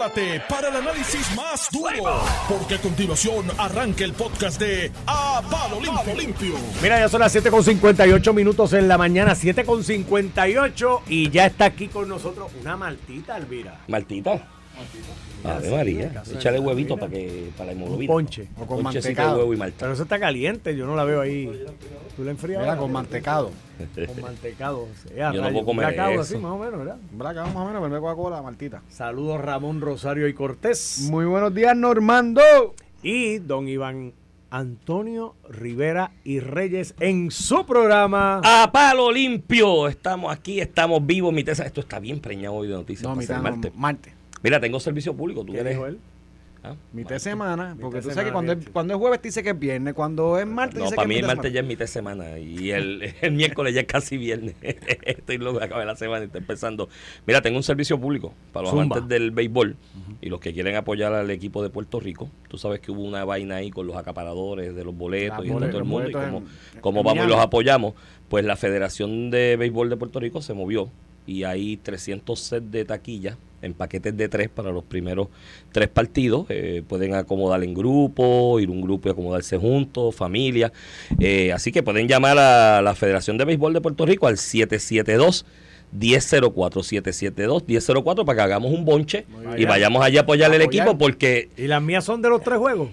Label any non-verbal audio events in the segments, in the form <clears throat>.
prepárate para el análisis más duro, porque a continuación arranca el podcast de A Palo Limpio. Limpio. Mira, ya son las 7.58 minutos en la mañana, 7.58 y ya está aquí con nosotros una maltita, Elvira. Martita. Ave María. Échale huevito para que para la Un hemoglobina. ponche. O con mantecado. huevo y malta. Pero eso está caliente, yo no la veo ahí. ¿Tú la enfrías? Mira, con mantecado. Con mantecado. Sí, Yo no puedo comer eso. así, más o menos, ¿verdad? Braca, más o menos, verme Coca-Cola, Martita. Saludos Ramón Rosario y Cortés. Muy buenos días, Normando. Y don Iván Antonio Rivera y Reyes en su programa. A palo limpio. Estamos aquí, estamos vivos. Mi tesa, esto está bien preñado hoy de noticias. No, para ser mitad, martes. martes. Mira, tengo servicio público. ¿Tú ¿Qué quieres? dijo él? ¿Ah? Mitad de semana, porque Mitad tú sabes que cuando es, cuando es jueves te dice que es viernes, cuando es martes No, dice para que mí es el martes ya es mitad de semana y el, <laughs> el miércoles ya es casi viernes. <laughs> Estoy loco de acabar la semana y está empezando. Mira, tengo un servicio público para los Zumba. amantes del béisbol y los que quieren apoyar al equipo de Puerto Rico. Tú sabes que hubo una vaina ahí con los acaparadores de los boletos Las y boletas, todo el mundo y como, en- como en vamos y los apoyamos, pues la Federación de Béisbol de Puerto Rico se movió y hay 300 sets de taquilla en paquetes de tres para los primeros tres partidos. Eh, pueden acomodar en grupo, ir un grupo y acomodarse juntos, familia. Eh, así que pueden llamar a la Federación de Béisbol de Puerto Rico al 772. 1004 772 1004 para que hagamos un bonche y vayamos allá a Apoyar. equipo porque ¿Y las mías son de los tres juegos?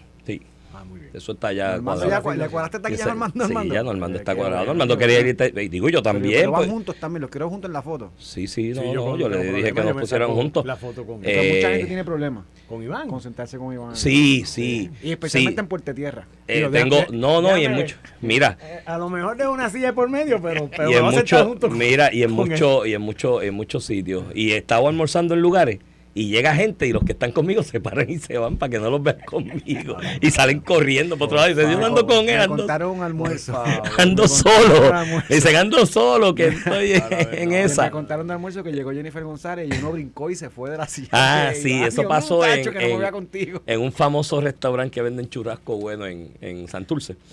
Ah, muy bien. eso está ya Normando cuadrado. ya, ¿Le cuadraste taquilla a Normando? Sí, ya Normando está Qué cuadrado. qué quería ir, y digo yo Pero- también. pero van pues. juntos también, los quiero juntos en la foto. Sí, sí, no, Sí, no, yo yo, no le dije que nos pusieran juntos. La foto con Eh, mucha gente tiene problemas con Iván. con sentarse con Iván. Sí, sí. Y especialmente sí. en Puerto Tierra. Eh, tengo, no, no, y en mucho, mira, Eh, a lo mejor de una silla por medio, pero, pero y en mucho, mira, y en mucho, y en mucho, en muchos sitios. Y he estado almorzando en lugares y llega gente y los que están conmigo se paran y se van para que no los vean conmigo. Y salen corriendo por otro lado y dicen, yo no ando con él, Me ando, contaron un almuerzo. ando solo. Dicen, ando solo, que estoy <laughs> en esa. Me contaron de almuerzo que llegó Jennifer González y uno brincó y se fue de la <laughs> silla. Ah, sí, eso pasó en, un famoso restaurante que venden churrasco bueno en, en Santurce. <laughs>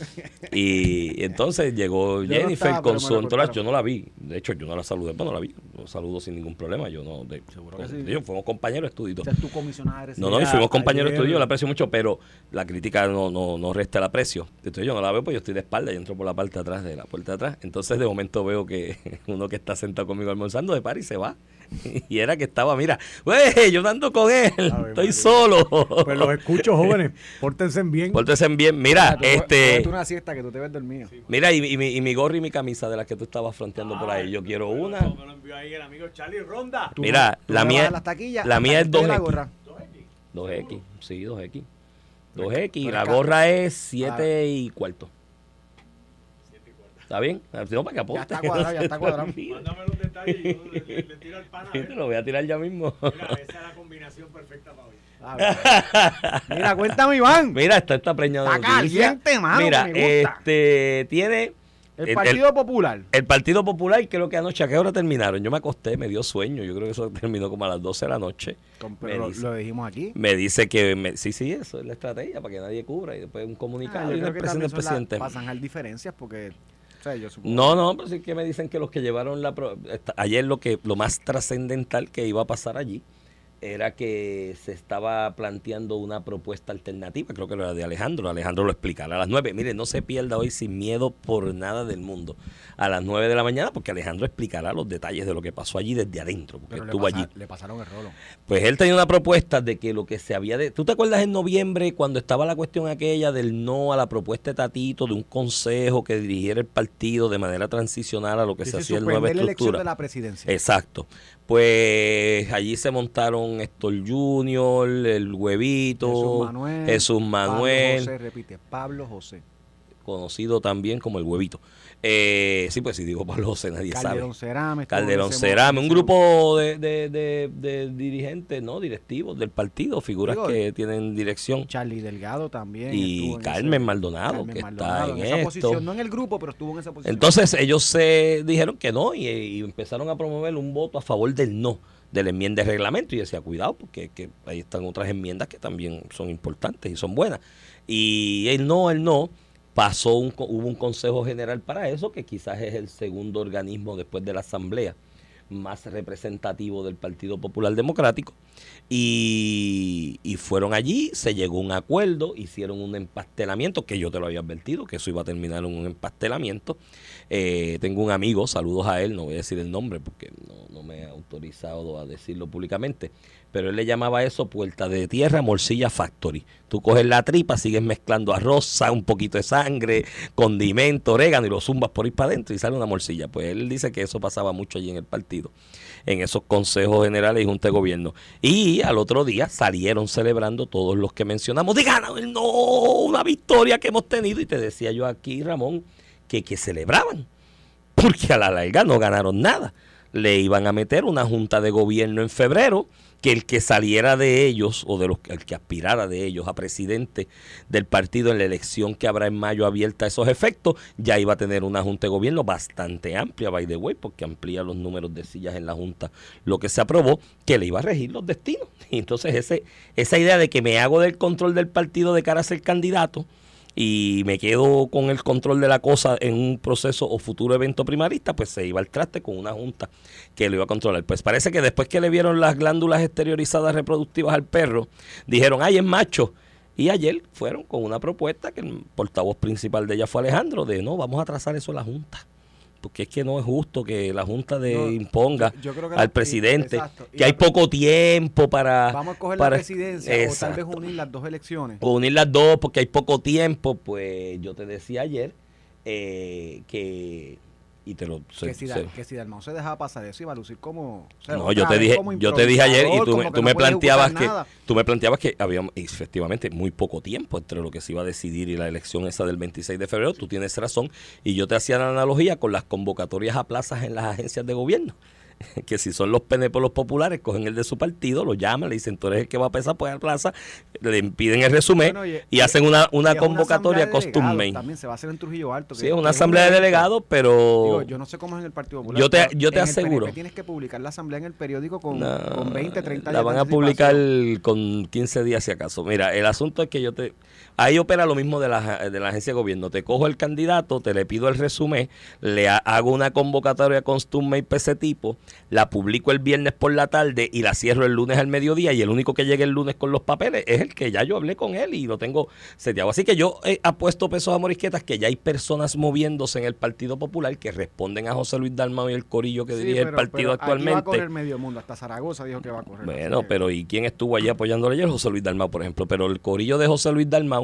Y entonces llegó Jennifer con su entourage. Yo no la vi. De hecho, yo no la saludé, pero no la vi. Lo saludo sin ningún problema. Yo no. De, Seguro que con- sí. fuimos compañeros de estudio. y todo. O sea, tú comisionada eres. No, no, y fuimos compañeros de estudio, yo la aprecio mucho, pero la crítica no, no, no resta el aprecio. Entonces yo no la veo, pues yo estoy de espalda y entro por la parte de atrás de la puerta de atrás. Entonces de momento veo que <laughs> uno que está sentado conmigo almorzando de par y se va. <laughs> Y era que estaba, mira, güey, yo no ando con él, Ave estoy María. solo. Pues los escucho, <laughs> jóvenes. Pórtense bien. Pórtense bien. Mira, este, Tú una siesta que tú te ves dormido. mira, y, y mi, y mi gorro y mi camisa de las que tú estabas fronteando por ahí. Yo quiero una. Me lo envió ahí el amigo Charlie Ronda. Tú Mira, tú la mía- taquillas, la mía es hasta que te dé la 2X. gorra. 2X, sí, 2X. 2X, y Pero la gorra es 7 Ah. y cuarto. ¿Está bien? No, para que apunte. está cuadrado, ya está <laughs> cuadrado. Mándame los detalles y yo le, le- le tiro al pana. Sí, te lo voy a tirar ya mismo. Mira, esa es la <laughs> combinación perfecta para hoy. Ah, Mira, cuéntame, Iván. Mira, está esta preñada de Está caliente, mano, Mira, me gusta. este, tiene... El Partido Popular. el Partido Popular, creo que anoche, ¿a qué hora terminaron? Yo me acosté, me dio sueño. Yo creo que eso terminó como a las 12 de la noche. Pero lo, dice. lo dijimos aquí. Me dice que, me- sí, sí, eso es la estrategia, para que nadie cubra. Y después un comunicado Ah, y una expresión del presidente. para zanjar diferencias porque, sea, yo supongo. No, no, pero sí que me dicen que los que llevaron la... pro- esta- Ayer lo que lo más trascendental que iba a pasar allí era que se estaba planteando una propuesta alternativa, creo que era de Alejandro, Alejandro lo explicará a las nueve. Mire, no se pierda hoy sin miedo por nada del mundo a las nueve de la mañana, porque Alejandro explicará los detalles de lo que pasó allí desde adentro, porque pero le, estuvo pasa- allí. le pasaron el rolo. Pues él tenía una propuesta de que lo que se había de... ¿Tú te acuerdas en noviembre cuando estaba la cuestión aquella del no a la propuesta de Tatito, de un consejo que dirigiera el partido de manera transicional a lo que se hacía en nueva suspender la elección estructura? de la presidencia. Exacto. Pues allí se montaron Héctor Junior, el Huevito, Jesús Manuel. Jesús Manuel, Pablo José, repite, Pablo José. conocido también como el Huevito. Eh, sí, pues si digo José, nadie Calderón sabe. Cerame. en Calderón Cerame, un grupo de, de- de- de dirigentes, ¿no? Directivos del partido, figuras Digo, que tienen dirección. Charlie Delgado también. Y en Carmen ese- Maldonado, Carmen que Maldonado, está en esa esto. posición, no en el grupo, pero estuvo en esa posición. Entonces ellos se dijeron que no y, y empezaron a promover un voto a favor del no de la enmienda de reglamento y decía cuidado porque que ahí están otras enmiendas que también son importantes y son buenas y el no el no pasó un, hubo un consejo general para eso que quizás es el segundo organismo después de la asamblea más representativo del Partido Popular Democrático. Y, y fueron allí, se llegó a un acuerdo, hicieron un empastelamiento, que yo te lo había advertido, que eso iba a terminar en un empastelamiento. Eh, tengo un amigo, saludos a él, no voy a decir el nombre porque no, no me he autorizado a decirlo públicamente, pero él le llamaba eso puerta de tierra, morcilla factory. Tú coges la tripa, sigues mezclando arroz, un poquito de sangre, condimento, orégano y lo zumbas por ir para adentro y sale una morcilla. Pues él dice que eso pasaba mucho allí en el partido, en esos consejos generales y junta de gobierno. Y al otro día salieron celebrando todos los que mencionamos, de no, una victoria que hemos tenido. Y te decía yo aquí, Ramón, que, celebraban, porque a la larga no ganaron nada. Le iban a meter una junta de gobierno en febrero, que el que saliera de ellos, o de los el que aspirara de ellos a presidente del partido en la elección que habrá en mayo abierta a esos efectos, ya iba a tener una junta de gobierno bastante amplia, by the way, porque amplía los números de sillas en la junta, lo que se aprobó, que le iba a regir los destinos. <laughs> Y entonces ese, esa idea de que me hago del control del partido de cara a ser candidato, y me quedo con el control de la cosa en un proceso o futuro evento primarista, pues se iba al traste con una junta que lo iba a controlar. Pues parece que después que le vieron las glándulas exteriorizadas reproductivas al perro, dijeron, ay, es macho. Y ayer fueron con una propuesta que el portavoz principal de ella fue Alejandro, de no, vamos a trazar eso a la Junta. Porque es que no es justo que la Junta de No, imponga yo- yo creo que al la- presidente. Y que hay poco tiempo para... Vamos a coger para- la presidencia o Exacto tal vez unir las dos elecciones. o unir las dos porque hay poco tiempo, pues yo te decía ayer eh, que y te lo se- que, si se- Dal- que si Dalmau se dejaba pasar eso iba a lucir como o sea, no, yo te dije, yo te dije ayer y tú, me- tú no me planteabas que nada. tú me planteabas que había efectivamente muy poco tiempo entre lo que se iba a decidir y la elección esa del 26 de febrero. Tú tienes razón y yo te hacía la analogía con las convocatorias a plazas en las agencias de gobierno. <laughs> Que si son los PNP los populares, cogen el de su partido, lo llaman, le dicen, tú eres el que va a pesar pues a la plaza, le impiden el resumen Bueno, y- y, hacen una, una convocatoria delegados made. También se va a hacer en Trujillo Alto. Sí, es una un asamblea de delegados, pero... Digo, yo no sé cómo es en el Partido Popular. Yo te- yo te aseguro. Tienes que publicar la asamblea en el periódico con, No, con 20, 30 La días van de a publicar con 15 días si acaso. Mira, el asunto es que yo te... Ahí opera lo mismo de la, de la agencia de gobierno. Te cojo el candidato, te le pido el resumen, le ha- hago una convocatoria con Stumme y PC tipo, la publico el viernes por la tarde y la cierro el lunes al mediodía y el único que llegue el lunes con los papeles es el que ya yo hablé con él y lo tengo seteado. Así que yo he apuesto pesos a morisquetas que ya hay personas moviéndose en el Partido Popular que responden a José Luis Dalmau y el corillo que Sí, dirige el partido pero Aquí va a actualmente. correr medio mundo. Hasta Zaragoza dijo que va a correr. Bueno, pero ¿y quién estuvo allí apoyándole ayer? José Luis Dalmau, por ejemplo. Pero el corillo de José Luis Dalmau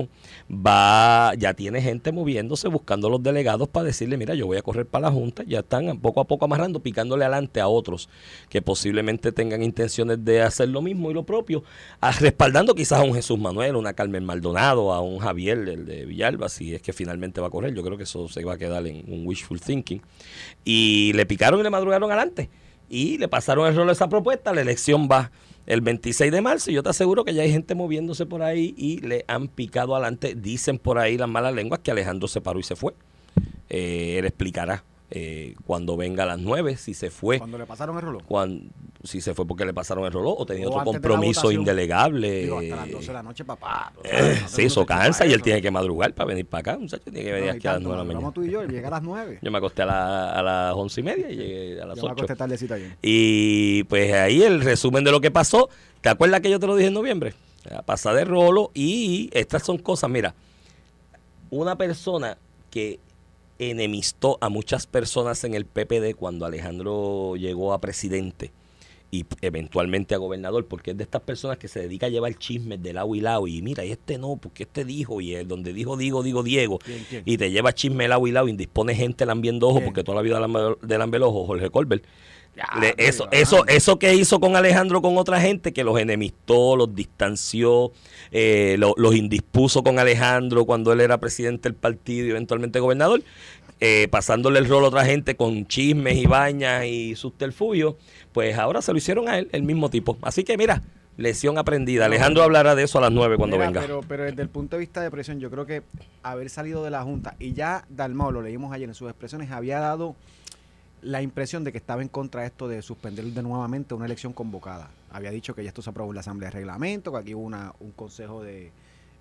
va, ya tiene gente moviéndose, buscando a los delegados para decirle, mira, yo voy a correr para la Junta. Ya están poco a poco amarrando, picándole adelante a otros que posiblemente tengan intenciones de hacer lo mismo y lo propio, respaldando quizás a un Jesús Manuel, una Carmen Maldonado, a un Javier, el de Villalba, si es que finalmente va a correr. Yo creo que eso se va a quedar en un wishful thinking. Y le picaron y le madrugaron adelante y le pasaron el rol a esa propuesta. La elección va el 26 de marzo yo te aseguro que ya hay gente moviéndose por ahí y le han picado adelante. Dicen por ahí las malas lenguas que Alejandro se paró y se fue. Eh, él explicará eh, cuando venga a las 9 si se fue. Cuando le pasaron el reloj. cuan- si se fue porque le pasaron el reloj o tenía O otro compromiso votación. indelegable. Digo, hasta las 12 de la noche, papá. Eh, no te sí, eso cansa y él tiene que madrugar para venir para acá. Muchacho, tiene que venir No, aquí a las tanto, 9 de la mañana. madrugamos tú y yo, él llega a las 9. Yo me acosté a, la- a las 11 y media y llegué a las Yo me 8. acosté tardecito ayer. Y pues ahí el resumen de lo que pasó. ¿Te acuerdas que yo te lo dije en noviembre? La pasada de rolo y estas son cosas, mira, una persona que enemistó a muchas personas en el PPD cuando Alejandro llegó a presidente y eventualmente a gobernador, porque es de estas personas que se dedica a llevar chismes de lado y lado y mira, y este no, porque este dijo, y el donde dijo digo, digo Diego, y te lleva chisme de lado y lado y dispone gente lambiendo ojo, porque toda la vida lambe ojo, Jorge Colbert. Le- eso, ya. eso, eso que hizo con Alejandro con otra gente, que los enemistó, los distanció, eh, lo- los indispuso con Alejandro cuando él era presidente del partido y eventualmente gobernador, eh, pasándole el rol a otra gente con chismes y bañas y subterfugios, pues ahora se lo hicieron a él, el mismo tipo. Así que mira, lesión aprendida. Alejandro hablará de eso a las 9 cuando Mira, venga. Pero, pero desde el punto de vista de presión, yo creo que haber salido de la Junta y ya Dalmau, lo leímos ayer en sus expresiones, había dado la impresión de que estaba en contra de esto de suspender de nuevamente una elección convocada. Había dicho que ya esto se aprobó en la Asamblea de Reglamento, que aquí hubo una, un consejo de,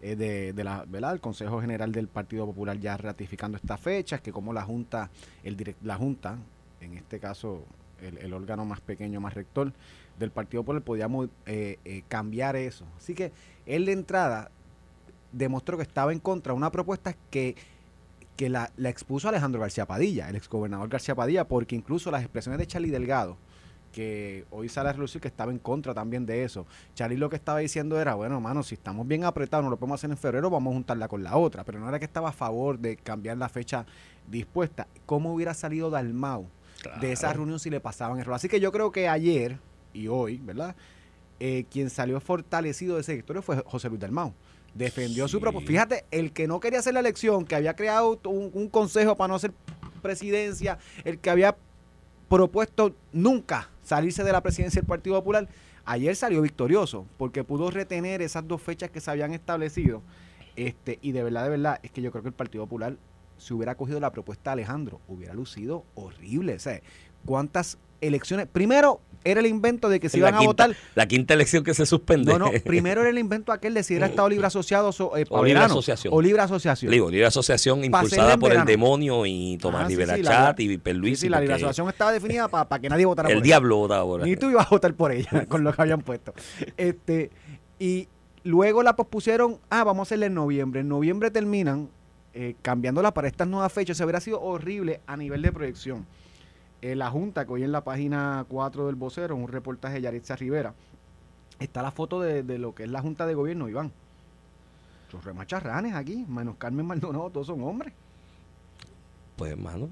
eh, de, de la, ¿verdad? El Consejo General del Partido Popular ya ratificando estas fechas, que como la Junta, el direct- la Junta, en este caso el, el órgano más pequeño, más rector del Partido Popular, podíamos eh, eh, cambiar eso. Así que él de entrada demostró que estaba en contra de una propuesta que, que la, la expuso Alejandro García Padilla, el exgobernador García Padilla, porque incluso las expresiones de Charlie Delgado, que hoy sale a relucir que estaba en contra también de eso. Charlie lo que estaba diciendo era, bueno, mano, si estamos bien apretados, no lo podemos hacer en febrero, vamos a juntarla con la otra. Pero no era que estaba a favor de cambiar la fecha dispuesta. ¿Cómo hubiera salido Dalmau de esa reunión si le pasaban el rol? Así que yo creo que ayer y hoy, ¿verdad? Eh, quien salió fortalecido de ese directorio fue José Luis Dalmau. Defendió su propuesta. Fíjate, el que no quería hacer la elección, que había creado un, un consejo para no hacer presidencia, el que había propuesto nunca salirse de la presidencia del Partido Popular, ayer salió victorioso porque pudo retener esas dos fechas que se habían establecido. Este, y de verdad, de verdad, es que yo creo que el Partido Popular, si hubiera cogido la propuesta de Alejandro, hubiera lucido horrible. O sea, ¿cuántas elecciones? Primero, era el invento de que se la iban a votar. La quinta elección que se suspende. No, no, <laughs> primero era el invento aquel de si era Estado Libre Asociado so- eh, O libre verano, asociación. O Libre Asociación. Digo, Libre Asociación impulsada por el demonio y Tomás Ah, sí, Rivera sí, la- Chat y Sí, Perluisi. sí, la Libre Asociación estaba definida para que nadie votara por El ella. diablo votaba por Ni ahí. tú ibas a votar por ella <laughs> con lo que habían puesto. Este, y luego la pospusieron, ah, vamos a hacerla en noviembre. En noviembre terminan eh, cambiándola para estas nuevas fechas. Se hubiera sido horrible a nivel de proyección. Eh, la Junta, que hoy en la página 4 del vocero, un reportaje de Yaritza Rivera, está la foto de, de lo que es la Junta de Gobierno, Iván. Los remacharranes aquí, menos Carmen Maldonado, todos son hombres. Pues, hermano,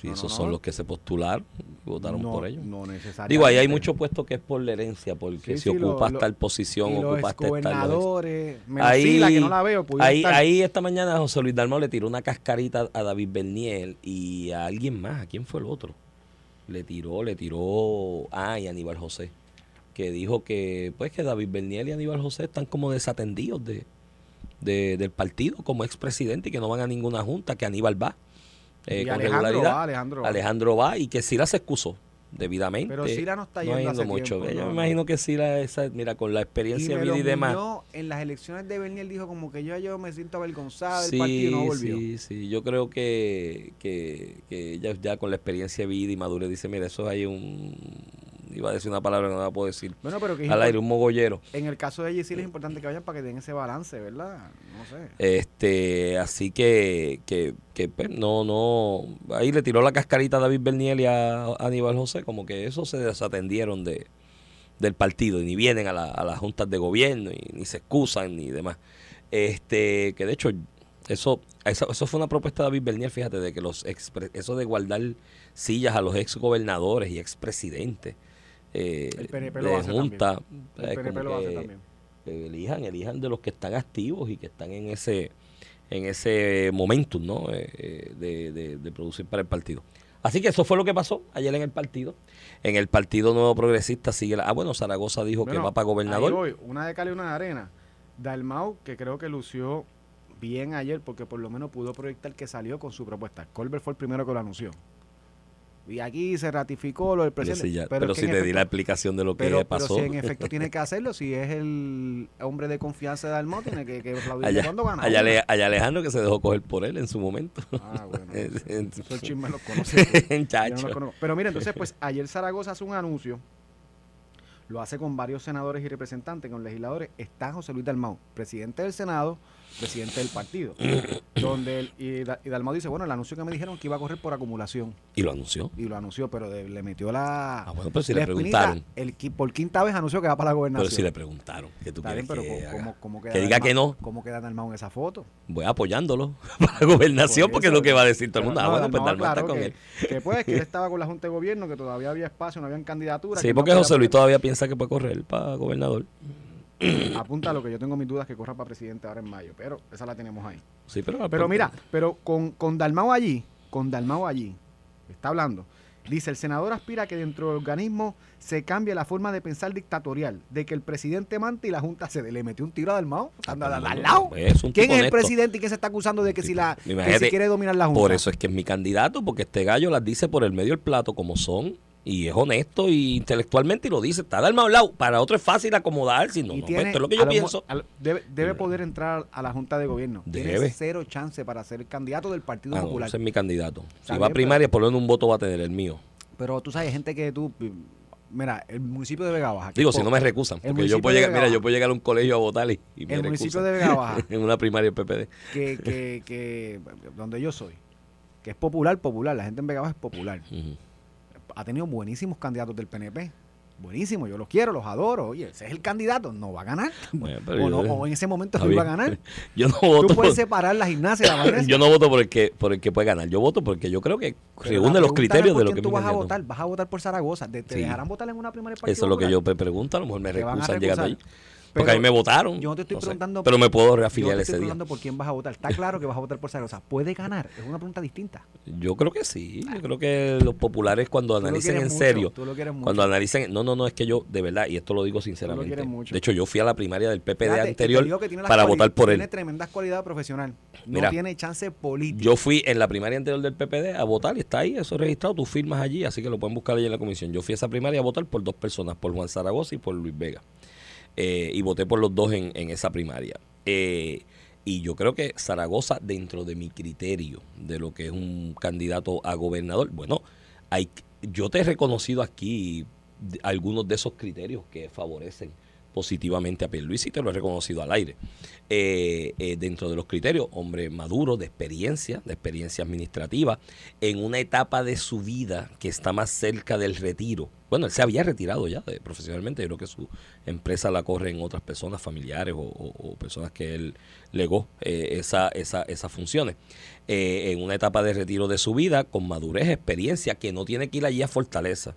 si No, no, esos no. son los que se postularon, votaron por ellos. No necesariamente. Digo, ahí hay mucho puesto que es por la herencia, porque Sí, si sí, ocupas lo- tal posición, y los ocupaste tal. Ahí, que no la veo, ahí, estar. ahí esta mañana José Luis Dalmau le tiró una cascarita a David Berniel y a alguien más. ¿A quién fue el otro? Le tiró, le tiró. Ah, y a Aníbal José. Que dijo que, pues, que David Berniel y Aníbal José están como desatendidos de, de- del partido como expresidente y que no van a ninguna junta, que Aníbal va. eh, Y con Alejandro regularidad. va, Alejandro va. Alejandro va y que Sila se excusó debidamente. Pero Sila no está yendo yendo hace mucho. tiempo, Yo no, me no. imagino que Sila, esa, mira, con la y experiencia Melo vida y demás. En las elecciones de Bernier dijo como que yo, yo me siento avergonzada del Sí, partido y no volvió. sí, sí. Yo creo que, que, que ella ya con la experiencia de vida y madurez dice, mira, eso hay un... Iba a decir una palabra que no la puedo decir. Bueno, pero que Al aire, un mogollero. en el caso de sí es importante que vayan para que den ese balance, ¿verdad? No sé. Este, así que, que, que pues, no, no, ahí le tiró la cascarita a David Berniel y a Aníbal José, como que eso se desatendieron de, del partido y ni vienen a, la- a las juntas de gobierno y ni se excusan ni demás. Este, que de hecho, eso, eso, eso fue una propuesta de David Berniel, fíjate, de que los eso de guardar sillas a los ex gobernadores y ex presidentes eh, El PNP lo de hace junta, El PNP lo hace también. elijan, elijan de los que están activos y que están en ese en ese momentum ¿no? Eh, eh, de, de- de producir para el partido. Así que eso fue lo que pasó ayer en el partido. En el Partido Nuevo Progresista sigue la... Ah, bueno, Zaragoza dijo que va para ahí gobernador. voy, una de Cali y una de Arena. Dalmau, que creo que lució bien ayer porque por lo menos pudo proyectar que salió con su propuesta. Colbert fue el primero que lo anunció. Y aquí se ratificó lo del Pero presidente. ya- pero si te di efecto- la explicación de lo que pero, pero pasó. si en efecto tiene que <laughs> hacerlo, si es el hombre de confianza de Dalmau, tiene que, que <laughs> aplaudirle allá, cuando gana. allá, Alejandro que se dejó coger por él en su momento. Ah, bueno. <laughs> En- Esos chismes los conoce. No los conozco. Pero mira, entonces, pues ayer Zaragoza hace un anuncio, lo hace con varios senadores y representantes, con legisladores. Está José Luis Dalmau, presidente del Senado, presidente del partido. <clears throat> donde él, y, Da- y Dalmau dice, bueno, el anuncio que me dijeron que iba a correr por acumulación. Y lo anunció. Y lo anunció, pero de- le metió la... Ah, bueno, pero si le preguntaron. El, por quinta vez anunció que va para la gobernación. Pero si le preguntaron. que tú Está bien, quieres pero que, ¿cómo- haga? cómo, cómo queda Que diga Dalmau- que no. ¿Cómo queda Dalmau en esa foto? Voy apoyándolo <laughs> para la gobernación Por porque es lo que va a decir todo el mundo. Ah, no, bueno, pues Dalmau está con que, él. Que pues, que él <laughs> estaba con la Junta de Gobierno, que todavía había espacio, no habían candidaturas. Sí, que no porque podía José Luis todavía piensa que puede correr para gobernador. <clears throat> Apunta lo que yo tengo mis dudas que corra para presidente ahora en mayo, pero esa la tenemos ahí. Sí, pero, Pero mira, pero con, con Dalmau allí, con Dalmau allí, está hablando. Dice, el senador aspira a que dentro del organismo se cambie la forma de pensar dictatorial, de que el presidente mante y la Junta se le metió un tiro a Dalmau. Anda, pero al- lado. pues, es un ¿Quién es el presidente y quién se está acusando de que si la que si quiere dominar la Junta? Por eso es que es mi candidato, porque este gallo las dice por el medio del plato como son. Y es honesto y intelectualmente y lo dice. Está del lado. Para otro es fácil acomodarse. No, Y no, tiene, esto es lo que yo pienso. lo- debe, debe poder entrar a la Junta de Gobierno. Tiene Debe. cero chance para ser candidato del Partido Ah, no, Popular. ese es mi candidato. Si va a primaria, por lo menos un voto va a tener el mío. Pero tú sabes, gente que tú. Mira, el municipio de Vega Baja. Digo, si no me recusan. Porque yo puedo llegar, mira, yo puedo llegar a un colegio a votar y, y me El municipio de Vega Baja. <laughs> en una primaria del PPD. que, que, que. Donde yo soy. Que es popular, popular. La gente en Vega Baja es popular. Ujú. Ha tenido buenísimos candidatos del PNP. Buenísimo, yo los quiero, los adoro. Oye, ese es el candidato, no va a ganar. Bueno, o, no, o en ese momento no iba a ganar. <laughs> Yo no Tú voto puedes por, separar la gimnasia la <laughs> yo no voto por el que por el que puede ganar. Yo voto porque yo creo que reúne la los criterios de lo que tú vas a votar, vas a votar por Zaragoza. ¿Te, te Sí. dejarán votar en una primera parte? Eso es lo que yo me pregunto, a lo mejor me recusan llegando allí. Porque a mí me votaron. yo no te estoy no sé. preguntando- Pero me puedo Yo reafiliar te ese estoy día. preguntando por quién vas a votar. Está claro que vas a votar por Zaragoza. ¿Puede ganar? Es una pregunta distinta. Yo creo que sí. Yo creo que los populares cuando Tú lo analicen en mucho, serio, tú lo mucho. cuando analicen, no, no, no, es que yo, de verdad, y esto lo digo sinceramente. quieres mucho. De hecho, yo fui a la primaria del PPD Fíjate, te anterior que para votar por él. Tiene tremendas cualidades profesional. No Mira, tiene chance política. Yo fui en la primaria anterior del PPD a votar y está ahí, eso registrado, tú firmas allí, así que lo pueden buscar ahí en la comisión. Yo fui a esa primaria a votar por dos personas, por Juan Zaragoza y por Luis Vega. Eh, y voté por los dos en, en esa primaria. Eh, y yo creo que Zaragoza, dentro de mi criterio de lo que es un candidato a gobernador, bueno, hay, yo te he reconocido aquí algunos de esos criterios que favorecen positivamente a Pierluisi te lo he reconocido al aire. Eh, eh, dentro de los criterios, hombre maduro, de experiencia, de experiencia administrativa, en una etapa de su vida que está más cerca del retiro. Bueno, él se había retirado ya de- profesionalmente, yo creo que su empresa la corren otras personas, familiares o, personas que él legó eh, esa, esa, esas funciones. Eh, en una etapa de retiro de su vida, con madurez, experiencia, que no tiene que ir allí a Fortaleza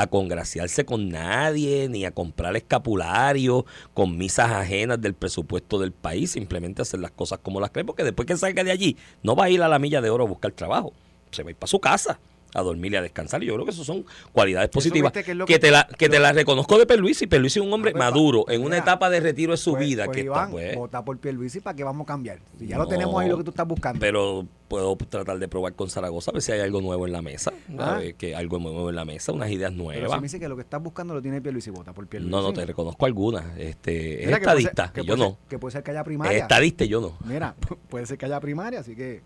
a congraciarse con nadie, ni a comprar escapulario con misas ajenas del presupuesto del país, simplemente hacer las cosas como las cree, porque después que salga de allí, no va a ir a la milla de oro a buscar trabajo, se va a ir para su casa a dormir y a descansar. Y yo creo que eso son cualidades positivas que es que, que- te la, que te lo- la reconozco de Perluisi. Perluisi es un hombre Ah, pues, maduro, en una mira, etapa de retiro de su Pues- vida. pues, que Iván, está, pues, vota por Pierluisi para que vamos a cambiar. Si ya No, lo tenemos ahí lo que tú estás buscando. pero puedo tratar de probar con Zaragoza a ver si hay algo nuevo en la mesa, a Ah. ver que algo nuevo en la mesa, unas ideas Pero nuevas. si me dice que lo que estás buscando lo tiene Pierluisi, vota por Pierluisi. No, no, te reconozco algunas. Este, es Mira, ser- estadista, que y yo puede no. ser- Que puede ser que haya Es primaria. estadista y yo no. Mira, <laughs> puede ser que haya primaria, así que...